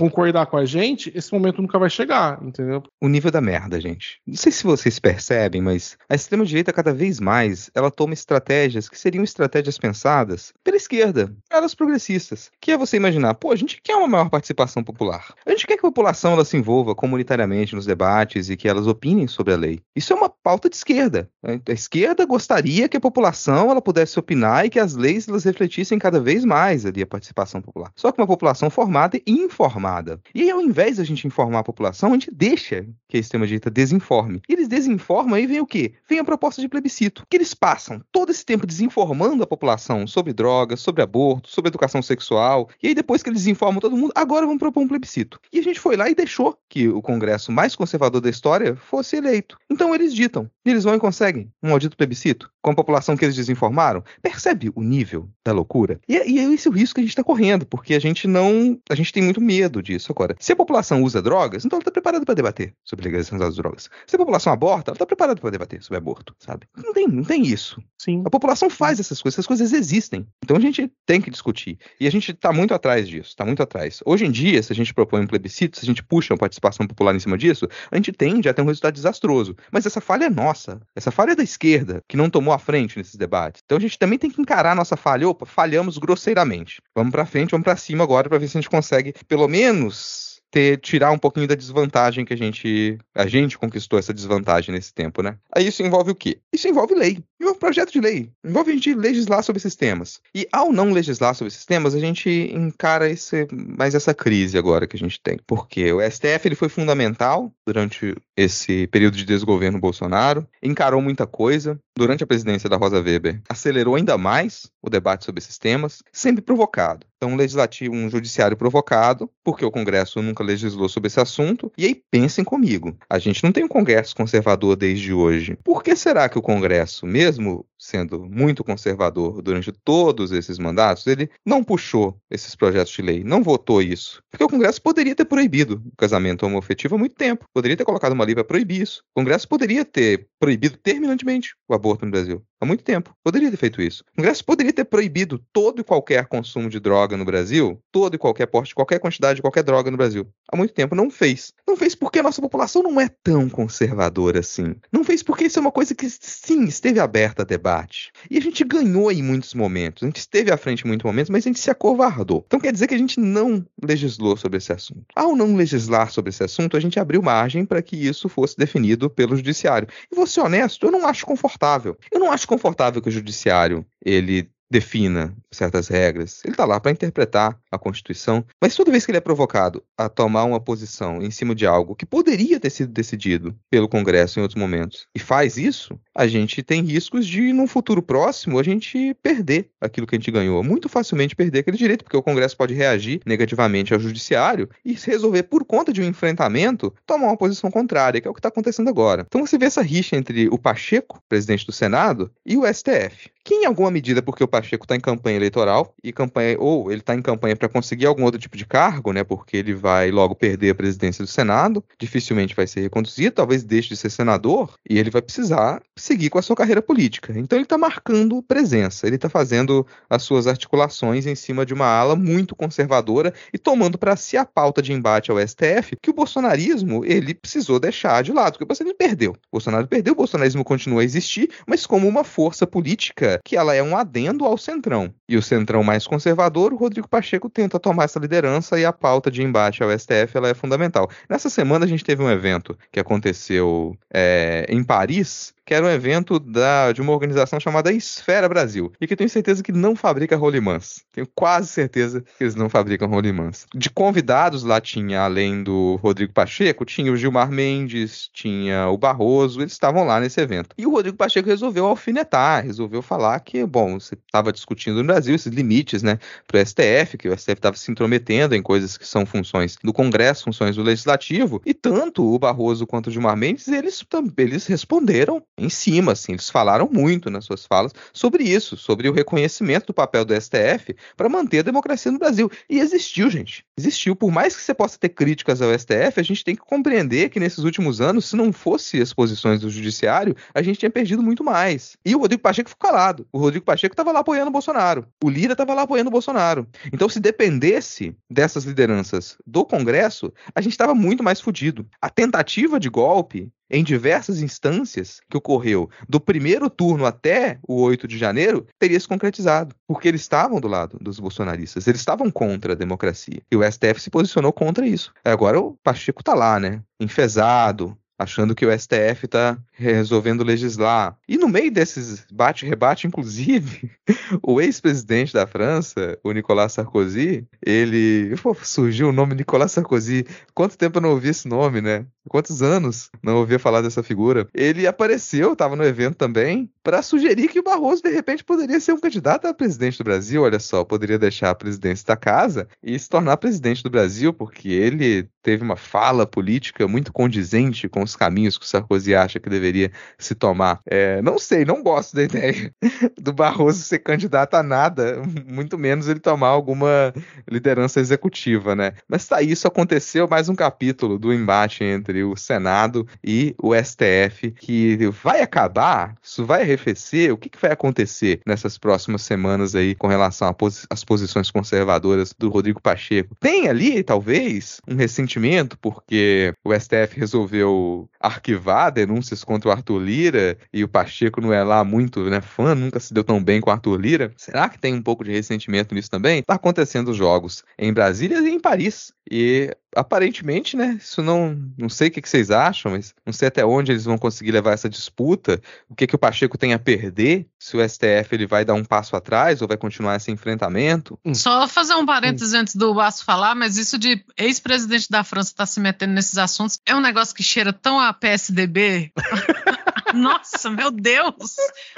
concordar com a gente, esse momento nunca vai chegar, entendeu? O nível da merda, gente. Não sei se vocês percebem, mas a extrema-direita, cada vez mais, ela toma estratégias que seriam estratégias pensadas pela esquerda, elas progressistas. Que é você imaginar, pô, a gente quer uma maior participação popular. A gente quer que a população ela se envolva comunitariamente nos debates e que elas opinem sobre a lei. Isso é uma pauta de esquerda. A esquerda gostaria que a população ela pudesse opinar e que as leis elas refletissem cada vez mais ali a participação popular. Só que uma população formada e informada. E aí, ao invés de a gente informar a população, a gente deixa que a extrema-direita desinforme. E eles desinformam e vem o quê? Vem a proposta de plebiscito. Que eles passam todo esse tempo desinformando a população sobre drogas, sobre aborto, sobre educação sexual. E aí, depois que eles informam todo mundo, agora vão propor um plebiscito. E a gente foi lá e deixou que o Congresso mais conservador da história fosse eleito. Então eles ditam. E eles vão e conseguem um maldito plebiscito com a população que eles desinformaram. Percebe o nível da loucura? E, é, e é esse o risco que a gente está correndo, porque a gente não. A gente tem muito medo disso agora. Se a população usa drogas, então ela está preparada para debater sobre legalização das drogas. Se a população aborta, ela está preparada para debater sobre aborto, sabe? Não tem, não tem isso. Sim. A população faz essas coisas, essas coisas existem. Então a gente tem que discutir. E a gente está muito atrás disso, está muito atrás. Hoje em dia, se a gente propõe um plebiscito, se a gente puxa uma participação popular em cima disso, a gente tende a ter um resultado desastroso. Mas essa falha é nossa. Essa falha é da esquerda, que não tomou a frente nesses debates. Então a gente também tem que encarar a nossa falha. Opa, falhamos grosseiramente. Vamos para frente, vamos para cima agora para ver se a gente consegue, pelo menos, ter tirar um pouquinho da desvantagem que a gente a gente conquistou essa desvantagem nesse tempo, né? Aí isso envolve o quê? Isso envolve lei, envolve projeto de lei, envolve a gente legislar sobre esses temas. E ao não legislar sobre esses temas, a gente encara esse mais essa crise agora que a gente tem, porque o STF ele foi fundamental durante esse período de desgoverno Bolsonaro, encarou muita coisa durante a presidência da Rosa Weber, acelerou ainda mais o debate sobre esses temas, sempre provocado. Então, um legislativo, um judiciário provocado, porque o Congresso nunca legislou sobre esse assunto. E aí, pensem comigo: a gente não tem um Congresso conservador desde hoje. Por que será que o Congresso, mesmo sendo muito conservador durante todos esses mandatos, ele não puxou esses projetos de lei, não votou isso? Porque o Congresso poderia ter proibido o casamento homoafetivo há muito tempo, poderia ter colocado uma lei para proibir isso. O Congresso poderia ter proibido terminantemente o aborto no Brasil há muito tempo. Poderia ter feito isso. O Congresso poderia ter proibido todo e qualquer consumo de droga no Brasil, todo e qualquer porte, qualquer quantidade de qualquer droga no Brasil. Há muito tempo não fez. Não fez porque a nossa população não é tão conservadora assim. Não fez porque isso é uma coisa que sim, esteve aberta a debate. E a gente ganhou em muitos momentos. A gente esteve à frente em muitos momentos, mas a gente se acovardou. Então quer dizer que a gente não legislou sobre esse assunto. Ao não legislar sobre esse assunto, a gente abriu margem para que isso fosse definido pelo judiciário. E vou ser honesto, eu não acho confortável. Eu não acho confortável que o judiciário ele defina certas regras. Ele está lá para interpretar a Constituição, mas toda vez que ele é provocado a tomar uma posição em cima de algo que poderia ter sido decidido pelo Congresso em outros momentos e faz isso, a gente tem riscos de, num futuro próximo, a gente perder aquilo que a gente ganhou. Muito facilmente perder aquele direito, porque o Congresso pode reagir negativamente ao Judiciário e resolver por conta de um enfrentamento, tomar uma posição contrária, que é o que está acontecendo agora. Então você vê essa rixa entre o Pacheco, presidente do Senado, e o STF que em alguma medida, porque o Pacheco está em campanha eleitoral e campanha ou ele está em campanha para conseguir algum outro tipo de cargo, né? Porque ele vai logo perder a presidência do Senado, dificilmente vai ser reconduzido, talvez deixe de ser senador e ele vai precisar seguir com a sua carreira política. Então ele está marcando presença, ele está fazendo as suas articulações em cima de uma ala muito conservadora e tomando para si a pauta de embate ao STF que o bolsonarismo ele precisou deixar de lado, porque o Bolsonaro perdeu. O Bolsonaro perdeu, o bolsonarismo continua a existir, mas como uma força política que ela é um adendo ao Centrão. E o Centrão mais conservador, o Rodrigo Pacheco tenta tomar essa liderança e a pauta de embate ao STF ela é fundamental. Nessa semana a gente teve um evento que aconteceu é, em Paris, que era um evento da, de uma organização chamada Esfera Brasil, e que tenho certeza que não fabrica rolimãs. Tenho quase certeza que eles não fabricam rolimãs. De convidados lá tinha, além do Rodrigo Pacheco, tinha o Gilmar Mendes, tinha o Barroso, eles estavam lá nesse evento. E o Rodrigo Pacheco resolveu alfinetar, resolveu falar que, bom, você estava discutindo no Brasil esses limites, né, para o STF, que o STF estava se intrometendo em coisas que são funções do Congresso, funções do Legislativo, e tanto o Barroso quanto o Gilmar Mendes, eles, eles responderam em cima, assim, eles falaram muito nas suas falas sobre isso, sobre o reconhecimento do papel do STF para manter a democracia no Brasil. E existiu, gente. Existiu. Por mais que você possa ter críticas ao STF, a gente tem que compreender que nesses últimos anos, se não fosse as posições do judiciário, a gente tinha perdido muito mais. E o Rodrigo Pacheco ficou calado. O Rodrigo Pacheco estava lá apoiando o Bolsonaro. O Lira estava lá apoiando o Bolsonaro. Então, se dependesse dessas lideranças do Congresso, a gente estava muito mais fudido. A tentativa de golpe em diversas instâncias que ocorreu do primeiro turno até o 8 de janeiro teria se concretizado, porque eles estavam do lado dos bolsonaristas, eles estavam contra a democracia. E o STF se posicionou contra isso. Agora o Pacheco tá lá, né? Enfesado, achando que o STF está resolvendo legislar. E no meio desses bate-rebate, inclusive, o ex-presidente da França, o Nicolas Sarkozy, ele. Pô, surgiu o nome Nicolas Sarkozy. Quanto tempo eu não ouvi esse nome, né? Quantos anos não ouvia falar dessa figura? Ele apareceu, estava no evento também, para sugerir que o Barroso, de repente, poderia ser um candidato a presidente do Brasil. Olha só, poderia deixar a presidência da casa e se tornar presidente do Brasil, porque ele teve uma fala política muito condizente com os caminhos que o Sarkozy acha que deveria se tomar. É, não sei, não gosto da ideia do Barroso ser candidato a nada, muito menos ele tomar alguma liderança executiva, né? Mas tá, isso aconteceu mais um capítulo do embate entre o Senado e o STF, que vai acabar, isso vai arrefecer, o que, que vai acontecer nessas próximas semanas aí com relação às posições conservadoras do Rodrigo Pacheco? Tem ali, talvez, um ressentimento, porque o STF resolveu arquivar denúncias contra o Arthur Lira e o Pacheco não é lá muito né, fã, nunca se deu tão bem com o Arthur Lira. Será que tem um pouco de ressentimento nisso também? Tá acontecendo os jogos em Brasília e em Paris. E aparentemente, né? Isso não. Não sei o que, vocês acham, mas não sei até onde eles vão conseguir levar essa disputa. O que, que o Pacheco tem a perder? Se o STF ele vai dar um passo atrás ou vai continuar esse enfrentamento? Hum. Só fazer um parênteses antes do Basso falar, mas isso de ex-presidente da França estar tá se metendo nesses assuntos é um negócio que cheira tão a PSDB. Nossa, meu Deus!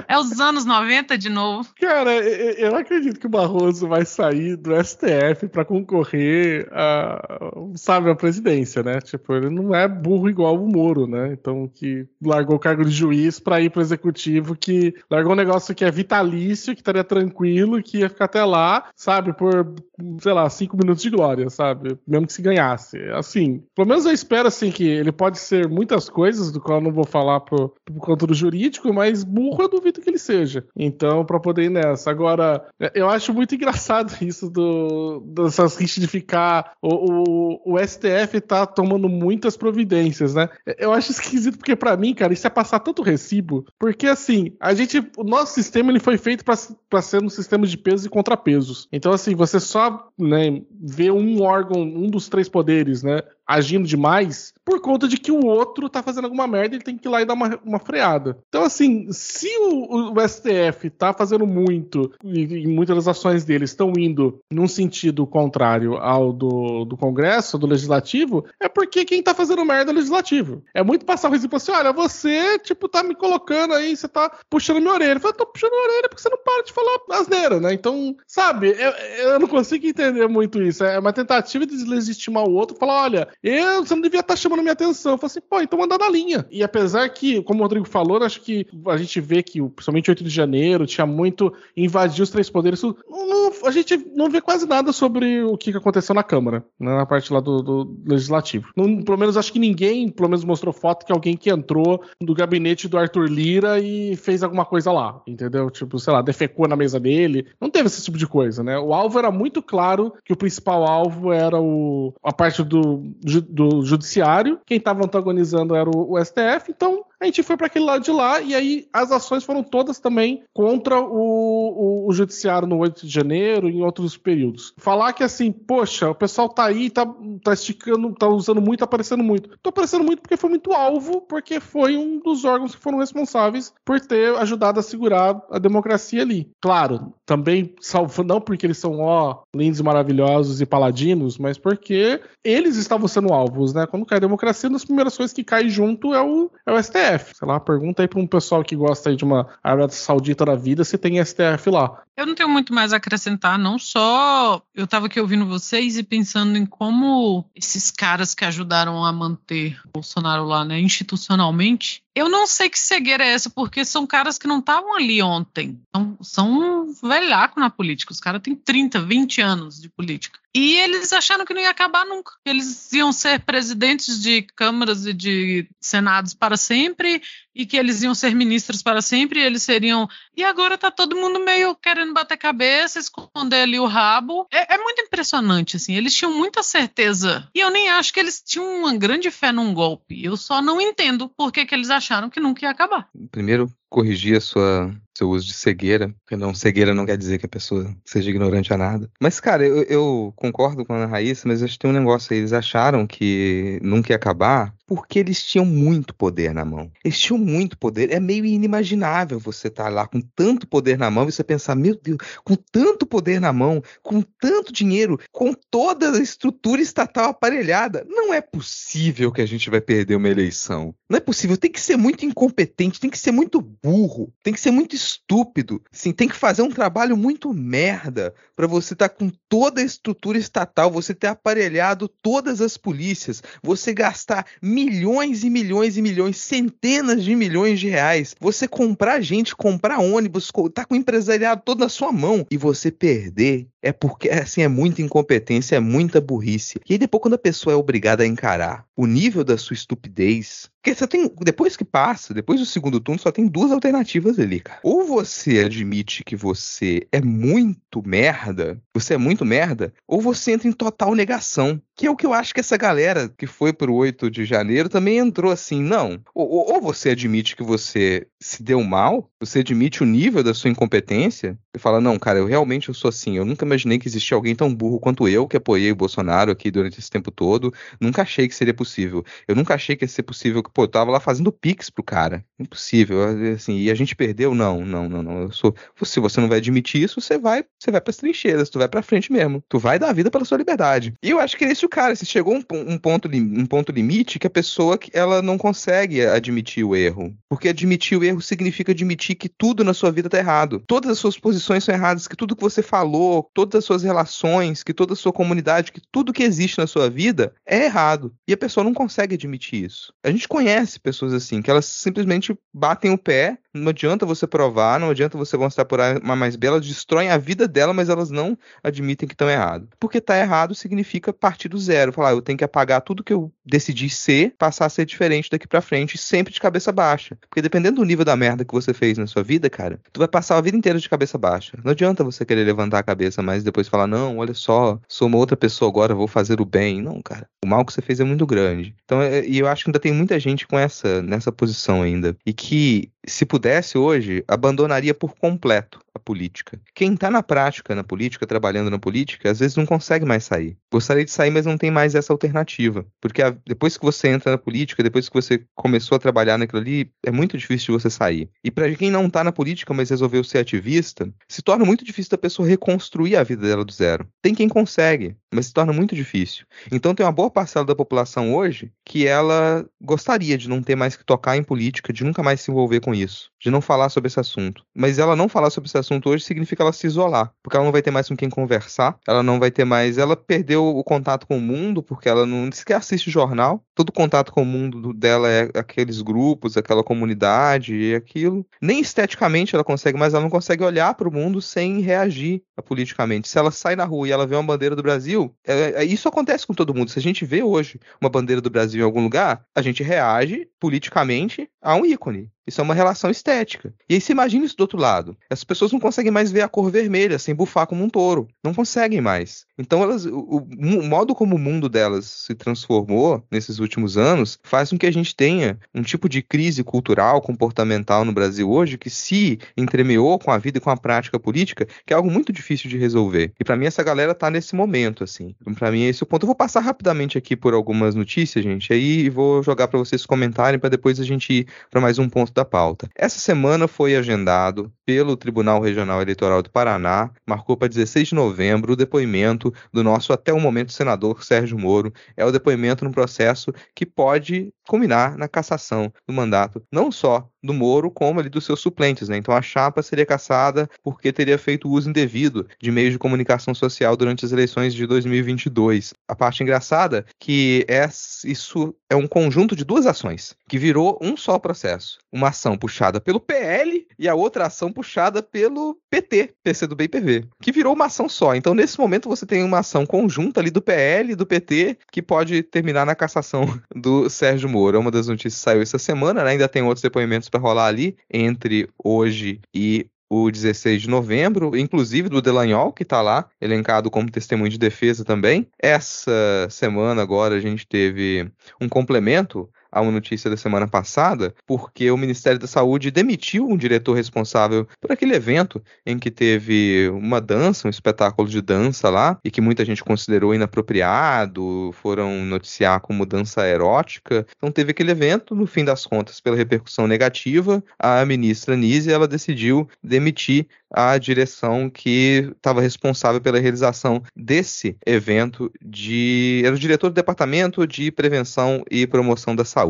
É os anos 90 de novo. Cara, eu não acredito que o Barroso vai sair do STF para concorrer a, sabe, a presidência, né? Tipo, ele não é burro igual o Moro, né? Então, que largou o cargo de juiz para ir pro executivo, que largou um negócio que é vitalício, que estaria tranquilo, que ia ficar até lá, sabe, por, sei lá, cinco minutos de glória, sabe? Mesmo que se ganhasse. Assim, pelo menos eu espero, assim, que ele pode ser muitas coisas, do qual eu não vou falar pro, pro conta do jurídico, mas burro eu duvido que ele seja. Então, para poder ir nessa. Agora, eu acho muito engraçado isso do, dessas rixas de ficar. O, o, o, STF tá tomando muitas providências, né? Eu acho esquisito, porque para mim, cara, isso é passar tanto recibo. Porque assim, a gente. O nosso sistema ele foi feito para ser um sistema de pesos e contrapesos. Então, assim, você só né, vê um órgão, um dos três poderes, né? Agindo demais por conta de que o outro tá fazendo alguma merda ele tem que ir lá e dar uma, uma freada. Então, assim, se o, o STF tá fazendo muito e, e, muitas das ações dele estão indo num sentido contrário ao do, do Congresso, do Legislativo, é porque quem tá fazendo merda é o Legislativo. É muito passar o recibo assim: olha, você, tipo, tá me colocando aí, você tá puxando minha orelha. Eu falo, tô puxando a orelha porque você não para de falar asneira, né? Então, sabe, eu, eu não consigo entender muito isso. É uma tentativa de deslegitimar o outro, falar, olha, eu, você não devia estar tá chamando minha atenção. Eu falei assim, pô, então anda na linha. E apesar que, como o Rodrigo falou, acho que a gente vê que, principalmente 8 de janeiro, tinha muito invadir os três poderes. Não, não, a gente não vê quase nada sobre o que aconteceu na Câmara, né, na parte lá do, do Legislativo. Não, pelo menos acho que ninguém, pelo menos mostrou foto que alguém que entrou do gabinete do Arthur Lira e fez alguma coisa lá, entendeu? Tipo, sei lá, defecou na mesa dele. Não teve esse tipo de coisa, né? O alvo era muito claro que o principal alvo era o, a parte do do judiciário, quem estava antagonizando era o, o STF, então a gente foi para aquele lado de lá e aí as ações foram todas também contra o, o, o, judiciário no 8 de janeiro e em outros períodos. Falar que assim, poxa, o pessoal tá aí, tá, tá esticando, tá usando muito, tá aparecendo muito. Tô aparecendo muito porque foi muito alvo, porque foi um dos órgãos que foram responsáveis por ter ajudado a segurar a democracia ali. Claro, também salvo, não porque eles são, ó, lindos, maravilhosos e paladinos, mas porque eles estavam sendo alvos, né? Quando cai a democracia, uma das primeiras coisas que cai junto é o, é o STF. STF. Sei lá, pergunta aí pra um pessoal que gosta aí de uma Arábia Saudita da vida se tem STF lá. Eu não tenho muito mais a acrescentar, não só eu estava aqui ouvindo vocês e pensando em como esses caras que ajudaram a manter Bolsonaro lá, né, institucionalmente, eu não sei que cegueira é essa, porque são caras que não estavam ali ontem. São, são um velhaco na política. Os caras têm 30, 20 anos de política. E eles acharam que não ia acabar nunca. Eles iam ser presidentes de câmaras e de senados para sempre sempre e que eles iam ser ministros para sempre, e eles seriam. E agora tá todo mundo meio querendo bater cabeça, esconder ali o rabo. É, é muito impressionante, assim. Eles tinham muita certeza. E eu nem acho que eles tinham uma grande fé num golpe. Eu só não entendo por que, que eles acharam que nunca ia acabar. Primeiro, corrigir a sua seu uso de cegueira, porque não cegueira não quer dizer que a pessoa seja ignorante a nada. Mas, cara, eu, eu concordo com a Ana Raíssa, mas acho que tem um negócio aí. Eles acharam que nunca ia acabar porque eles tinham muito poder na mão. Eles tinham muito poder. É meio inimaginável você estar tá lá com tanto poder na mão e você pensar, meu Deus, com tanto poder na mão, com tanto dinheiro, com toda a estrutura estatal aparelhada, não é possível que a gente vai perder uma eleição. Não é possível. Tem que ser muito incompetente, tem que ser muito burro, tem que ser muito estúpido. Sim, tem que fazer um trabalho muito merda para você estar tá com toda a estrutura estatal, você ter aparelhado todas as polícias, você gastar milhões e milhões e milhões, centenas de milhões de reais, você comprar gente, comprar ônibus, tá com o empresariado todo na sua mão e você perder é porque assim é muita incompetência, é muita burrice. E aí depois quando a pessoa é obrigada a encarar o nível da sua estupidez, porque você tem depois que passa, depois do segundo turno só tem duas alternativas ali, cara. Ou você admite que você é muito merda, você é muito merda, ou você entra em total negação. Que é o que eu acho que essa galera que foi pro 8 de janeiro também entrou assim, não. Ou, ou você admite que você se deu mal, você admite o nível da sua incompetência, e fala, não, cara, eu realmente eu sou assim, eu nunca imaginei que existia alguém tão burro quanto eu, que apoiei o Bolsonaro aqui durante esse tempo todo, nunca achei que seria possível. Eu nunca achei que ia ser possível, que, pô, eu tava lá fazendo pix pro cara. Impossível, assim, e a gente perdeu? Não, não, não, não, eu sou... Se você não vai admitir isso, você vai, você vai pras trincheiras, tu vai pra frente mesmo. Tu vai dar a vida pela sua liberdade. E eu acho que é esse o cara, se chegou um, um, ponto, um ponto limite que a pessoa, ela não consegue admitir o erro. Porque admitir o erro significa admitir que tudo na sua vida tá errado. Todas as suas posições são erradas, que tudo que você falou, todas as suas relações, que toda a sua comunidade, que tudo que existe na sua vida é errado. E a pessoa não consegue admitir isso. A gente conhece pessoas assim, que elas simplesmente batem o pé não adianta você provar, não adianta você mostrar por uma mais bela, elas destroem a vida dela, mas elas não admitem que estão errado. Porque tá errado significa partir do zero, falar, eu tenho que apagar tudo que eu decidi ser, passar a ser diferente daqui para frente, sempre de cabeça baixa. Porque dependendo do nível da merda que você fez na sua vida, cara, tu vai passar a vida inteira de cabeça baixa. Não adianta você querer levantar a cabeça, mas depois falar, não, olha só, sou uma outra pessoa agora, vou fazer o bem. Não, cara. O mal que você fez é muito grande. Então, é, e eu acho que ainda tem muita gente com essa nessa posição ainda. E que se pudesse hoje, abandonaria por completo a política. Quem está na prática na política, trabalhando na política, às vezes não consegue mais sair. Gostaria de sair, mas não tem mais essa alternativa. Porque a, depois que você entra na política, depois que você começou a trabalhar naquilo ali, é muito difícil de você sair. E para quem não está na política, mas resolveu ser ativista, se torna muito difícil da pessoa reconstruir a vida dela do zero. Tem quem consegue, mas se torna muito difícil. Então tem uma boa parcela da população hoje que ela gostaria de não ter mais que tocar em política, de nunca mais se envolver com isso, de não falar sobre esse assunto. Mas ela não falar sobre esse assunto hoje significa ela se isolar, porque ela não vai ter mais com quem conversar, ela não vai ter mais, ela perdeu o contato com o mundo, porque ela não sequer assiste jornal, todo contato com o mundo dela é aqueles grupos, aquela comunidade e aquilo. Nem esteticamente ela consegue, mas ela não consegue olhar para o mundo sem reagir politicamente. Se ela sai na rua e ela vê uma bandeira do Brasil, é, é, isso acontece com todo mundo. Se a gente vê hoje uma bandeira do Brasil em algum lugar, a gente reage politicamente a um ícone. Isso é uma relação estética. E aí você imagina isso do outro lado. As pessoas não conseguem mais ver a cor vermelha sem bufar como um touro. Não conseguem mais. Então elas, o, o, modo como o mundo delas se transformou nesses últimos anos faz com que a gente tenha um tipo de crise cultural, comportamental no Brasil hoje que se entremeou com a vida e com a prática política, que é algo muito difícil de resolver. E para mim essa galera tá nesse momento assim. Então, para mim esse é o ponto. Eu vou passar rapidamente aqui por algumas notícias, gente, aí vou jogar para vocês comentarem para depois a gente ir para mais um ponto da pauta. Essa semana foi agendado pelo Tribunal Regional Eleitoral do Paraná, marcou para 16 de novembro o depoimento do nosso até o momento senador Sérgio Moro. É o depoimento no processo que pode culminar na cassação do mandato, não só do Moro como ali dos seus suplentes, né? Então a chapa seria caçada porque teria feito uso indevido de meios de comunicação social durante as eleições de 2022. A parte engraçada que é, isso é um conjunto de duas ações que virou um só processo. Uma ação puxada pelo PL e a outra ação puxada pelo PT, PCdoB e PV, que virou uma ação só. Então nesse momento você tem uma ação conjunta ali do PL e do PT que pode terminar na cassação do Sérgio Moro. É uma das notícias que saiu essa semana, né? ainda tem outros depoimentos para rolar ali entre hoje e o 16 de novembro, inclusive do Delanhol, que está lá, elencado como testemunho de defesa também. Essa semana agora a gente teve um complemento a uma notícia da semana passada, porque o Ministério da Saúde demitiu um diretor responsável por aquele evento em que teve uma dança, um espetáculo de dança lá, e que muita gente considerou inapropriado, foram noticiar como dança erótica. Então teve aquele evento, no fim das contas, pela repercussão negativa, a ministra Nise ela decidiu demitir a direção que estava responsável pela realização desse evento de era o diretor do departamento de prevenção e promoção da saúde.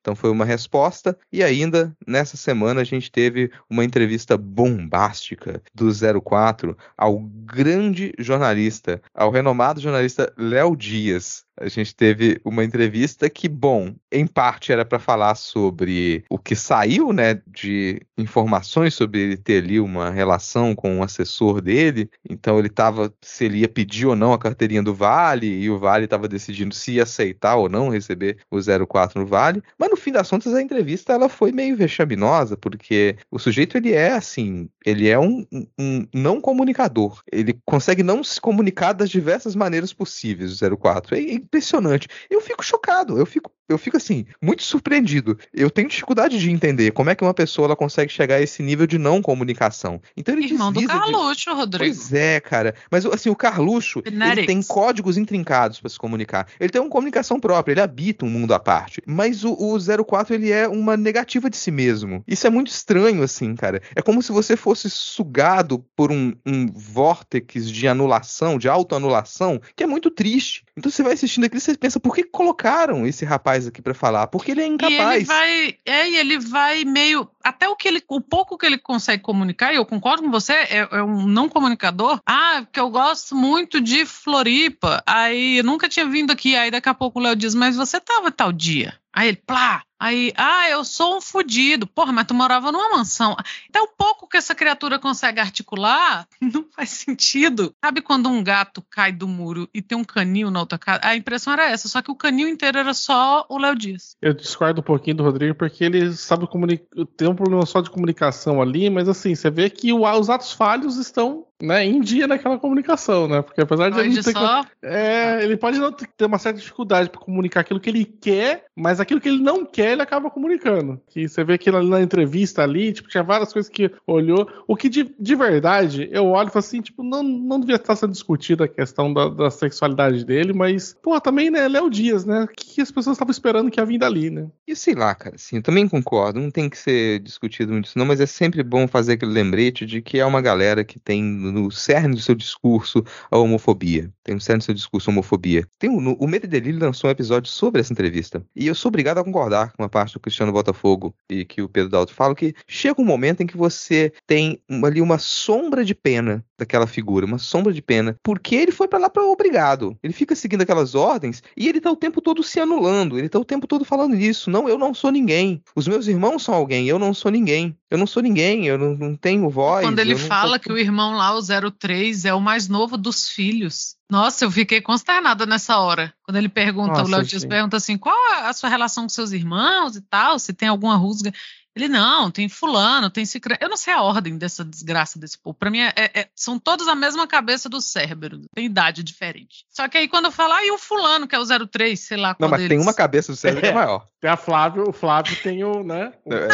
Então foi uma resposta. E ainda nessa semana a gente teve uma entrevista bombástica do 04 ao grande jornalista, ao renomado jornalista Léo Dias, a gente teve uma entrevista que, bom, em parte era para falar sobre o que saiu, né, de informações sobre ele ter ali uma relação com um assessor dele. Então ele estava se ele ia pedir ou não a carteirinha do Vale e o Vale estava decidindo se ia aceitar ou não receber o 04 no Vale. Mas no fim das contas a entrevista ela foi meio vexaminosa porque o sujeito ele é assim, ele é um, um não comunicador. Ele consegue não se comunicar das diversas maneiras possíveis, o 04. É impressionante. Eu fico chocado, eu fico eu fico assim, muito surpreendido. Eu tenho dificuldade de entender como é que uma pessoa ela consegue chegar a esse nível de não comunicação. Então ele Irmão do Carluxo, de... Rodrigo. Pois é, cara. Mas assim, o Carluxo, ele tem códigos intrincados para se comunicar. Ele tem uma comunicação própria, ele habita um mundo à parte. Mas o, o 04, ele é uma negativa de si mesmo. Isso é muito estranho, assim, cara. É como se você fosse sugado por um, um vórtex de anulação, de autoanulação, que é muito triste. Então você vai assistindo aquilo e você pensa, por que colocaram esse rapaz aqui para falar? Porque ele é incapaz. E ele vai, é, e ele vai meio até o que ele, o pouco que ele consegue comunicar, e eu concordo com você, é, é um não comunicador. Ah, porque eu gosto muito de Floripa. Aí eu nunca tinha vindo aqui, aí daqui a pouco o Léo diz: "Mas você tava tal dia?" Aí ele, plá, Aí, ah, eu sou um fudido. Porra, mas tu morava numa mansão. Então, o pouco que essa criatura consegue articular não faz sentido. Sabe quando um gato cai do muro e tem um canil na outra casa? A impressão era essa, só que o canil inteiro era só o Léo Dias. Eu discordo um pouquinho do Rodrigo, porque ele sabe comunicar. Tem um problema só de comunicação ali, mas assim, você vê que os atos falhos estão né, em dia naquela comunicação, né? Porque apesar de ele ter só... é, ele pode não ter uma certa dificuldade para comunicar aquilo que ele quer, mas aquilo que ele não quer ele acaba comunicando. Que você vê que na entrevista ali, tipo, tinha várias coisas que olhou. O que de, de verdade, eu olho e falo assim, tipo, não, não devia estar sendo discutida a questão da, da sexualidade dele, mas, pô, também, né, Léo Dias, né? O que as pessoas estavam esperando que ia vir dali, né? E sei lá, cara, assim, eu também concordo, não tem que ser discutido muito isso, não, mas é sempre bom fazer aquele lembrete de que é uma galera que tem no cerne do seu discurso a homofobia. Tem no cerne do seu discurso a homofobia. Tem um, o Medo e Delírio lançou um episódio sobre essa entrevista. E eu sou obrigado a concordar com a parte do Cristiano Botafogo e que o Pedro Dalto fala, que chega um momento em que você tem ali uma sombra de pena daquela figura, uma sombra de pena, porque ele foi para lá para obrigado. Ele fica seguindo aquelas ordens e ele tá o tempo todo se anulando, ele tá o tempo todo falando isso. Não, eu não sou ninguém. Os meus irmãos são alguém, eu não sou ninguém. Eu não sou ninguém, eu não, não tenho voz. Quando ele fala sou... que o irmão lá, o 03, é o mais novo dos filhos. Nossa, eu fiquei consternada nessa hora. Quando ele pergunta, Nossa, o Léo Dias pergunta assim: qual a sua relação com seus irmãos e tal? Se tem alguma rusga. Ele, não, tem fulano, tem cicrano. Eu não sei a ordem dessa desgraça desse povo. Pra mim, é, é, são todos a mesma cabeça do cérebro. Tem idade diferente. Só que aí quando eu falo, ah, e o fulano, que é o 03, sei lá Não, mas deles. tem uma cabeça do cérebro que é maior. Tem a Flávio, o Flávio tem o, né? O, é.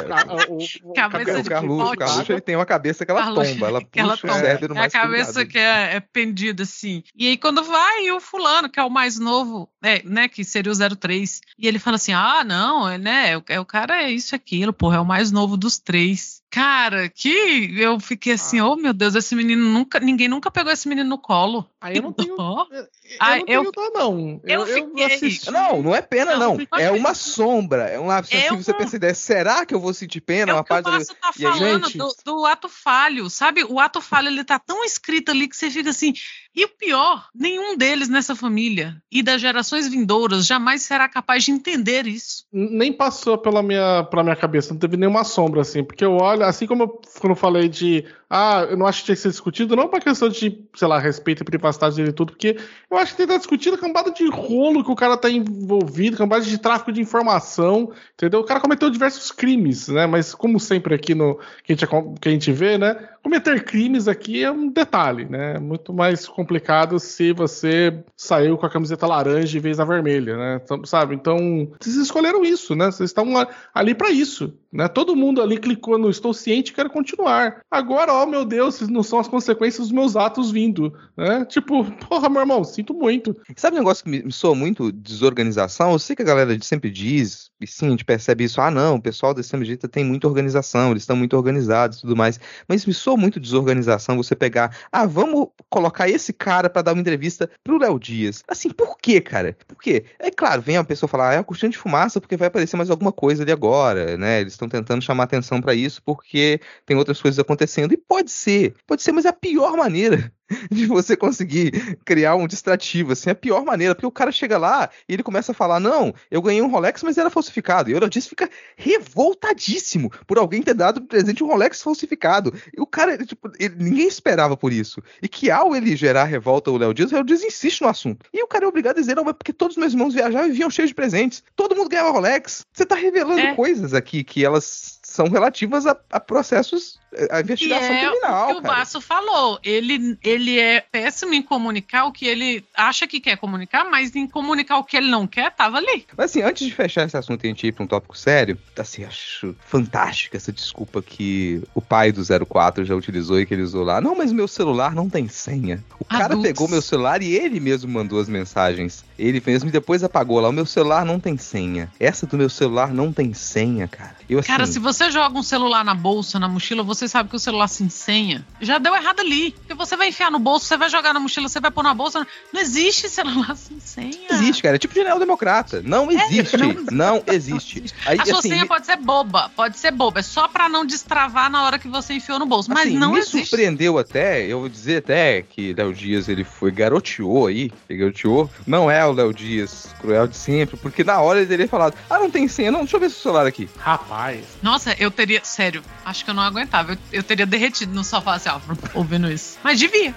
o, o, o cabeça de Carluxo, o Carluxo ele tem uma cabeça que ela Carluxo, tomba, ela puxa ela tomba. o cérebro mais É a cabeça que é, é, pendida, assim. E aí quando vai, o fulano, que é o mais novo, é, né, que seria o 03, e ele fala assim, ah, não, é, né, é, o cara é isso aquilo, porra, é o mais novo dos três. Cara, que eu fiquei assim, oh meu Deus, esse menino nunca, ninguém nunca pegou esse menino no colo. Aí eu não tenho. Eu, eu Ah, não eu- tenho dó, não. eu fiquei- assisti- Não, não é pena, Não, não. É uma sombra. É um lápis. É assim, você pensa, ideia, será que eu vou sentir pena? É uma o que o parte da- tá E falando gente- do, do ato falho, sabe? O ato falho ele tá tão escrito ali que você fica assim. E o pior, nenhum deles nessa família e das gerações vindouras jamais será capaz de entender isso. nem passou pela minha, pela minha cabeça, não teve nenhuma sombra, assim, porque eu olho, assim como eu, quando eu falei de, ah, eu não acho que tinha que ser discutido, não pra questão de, sei lá, respeito e privacidade dele e tudo, porque eu acho que tem que estar discutido a cambada de rolo que o cara tá envolvido, cambada de tráfico de informação, entendeu? O cara cometeu diversos crimes, né, mas como sempre aqui no, que a gente, que a gente vê, né, cometer crimes aqui é um detalhe, né, muito mais complicado se você saiu com a camiseta laranja em vez da vermelha, né, então, sabe? Então, vocês escolheram isso, né? Vocês estão ali para isso, né? Todo mundo ali clicou no estou ciente quero continuar. Agora, ó, meu Deus, não são as consequências dos meus atos vindo, né? Tipo, porra, meu irmão, sinto muito. Sabe um negócio que me, soa muito desorganização? Eu sei que a galera sempre diz, e sim, a gente percebe isso, ah, não, o pessoal extrema direita tem muita organização, eles estão muito organizados e tudo mais. Mas me soa muito desorganização você pegar, ah, vamos colocar esse cara pra dar uma entrevista pro Léo Dias. Assim, por quê, cara? Por quê? É claro, vem a pessoa falar, ah, é a cortina de fumaça porque vai aparecer mais alguma coisa ali agora, né? Eles estão tentando chamar atenção pra isso porque tem outras coisas acontecendo. E pode ser, pode ser, mas é a pior maneira de você conseguir criar um distrativo, assim, é a pior maneira, porque o cara chega lá e ele começa a falar, não, eu ganhei um Rolex, mas era falsificado, e o Eurodias fica revoltadíssimo por alguém ter dado presente um Rolex falsificado, e o cara, tipo, ele- ninguém esperava por isso, e que ao ele gerar revolta o Léo Dias, o Léo Dias insiste no assunto, e o cara é obrigado a dizer, não, mas porque todos os meus irmãos viajavam e vinham cheios de presentes, todo mundo ganhava Rolex, você tá revelando É. coisas aqui que elas são relativas a, a processos, a E investigação é criminal, o que o. Basso falou. Ele, ele é péssimo em comunicar o que ele acha que quer comunicar, mas em comunicar o que ele não quer, tava ali. Mas assim, antes de fechar esse assunto e a gente ir pra um tópico sério, assim, acho fantástica essa desculpa que o pai do 04 já utilizou e que ele usou lá. Não, mas meu celular não tem senha. O cara pegou meu celular e ele mesmo mandou as mensagens. Ele mesmo e depois apagou lá. O meu celular não tem senha. Essa do meu celular não tem senha, cara. Eu, assim, Cara, se você joga um celular na bolsa, na mochila, você sabe que o celular sem senha já deu errado ali. Porque você vai enfiar no bolso, você vai jogar na mochila, você vai pôr na bolsa. Não existe celular sem senha. não existe, cara. É tipo general democrata. Não existe. não não, existe. Aí, A sua assim, senha me- pode ser boba, pode ser boba. É só pra não destravar na hora que você enfiou no bolso. Mas Assim, não me existe. surpreendeu até, eu vou dizer até que Léo Dias ele foi garoteou aí, ele garoteou. Não é o Léo Dias cruel de sempre, porque na hora ele teria falado: Ah, não tem senha, não, deixa eu ver seu celular aqui. Rapaz. Nossa, eu teria. Sério, acho que eu não aguentava. Eu, eu teria derretido no sofá assim, ó, ouvindo isso. Mas devia.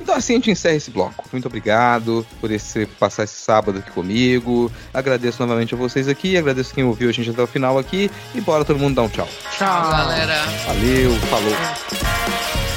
Então assim a gente encerra esse bloco. Muito obrigado por esse, passar esse sábado aqui comigo. Agradeço novamente a vocês aqui, agradeço quem ouviu a gente até o final aqui. E bora todo mundo dar um tchau. Tchau. Galera. Valeu, falou.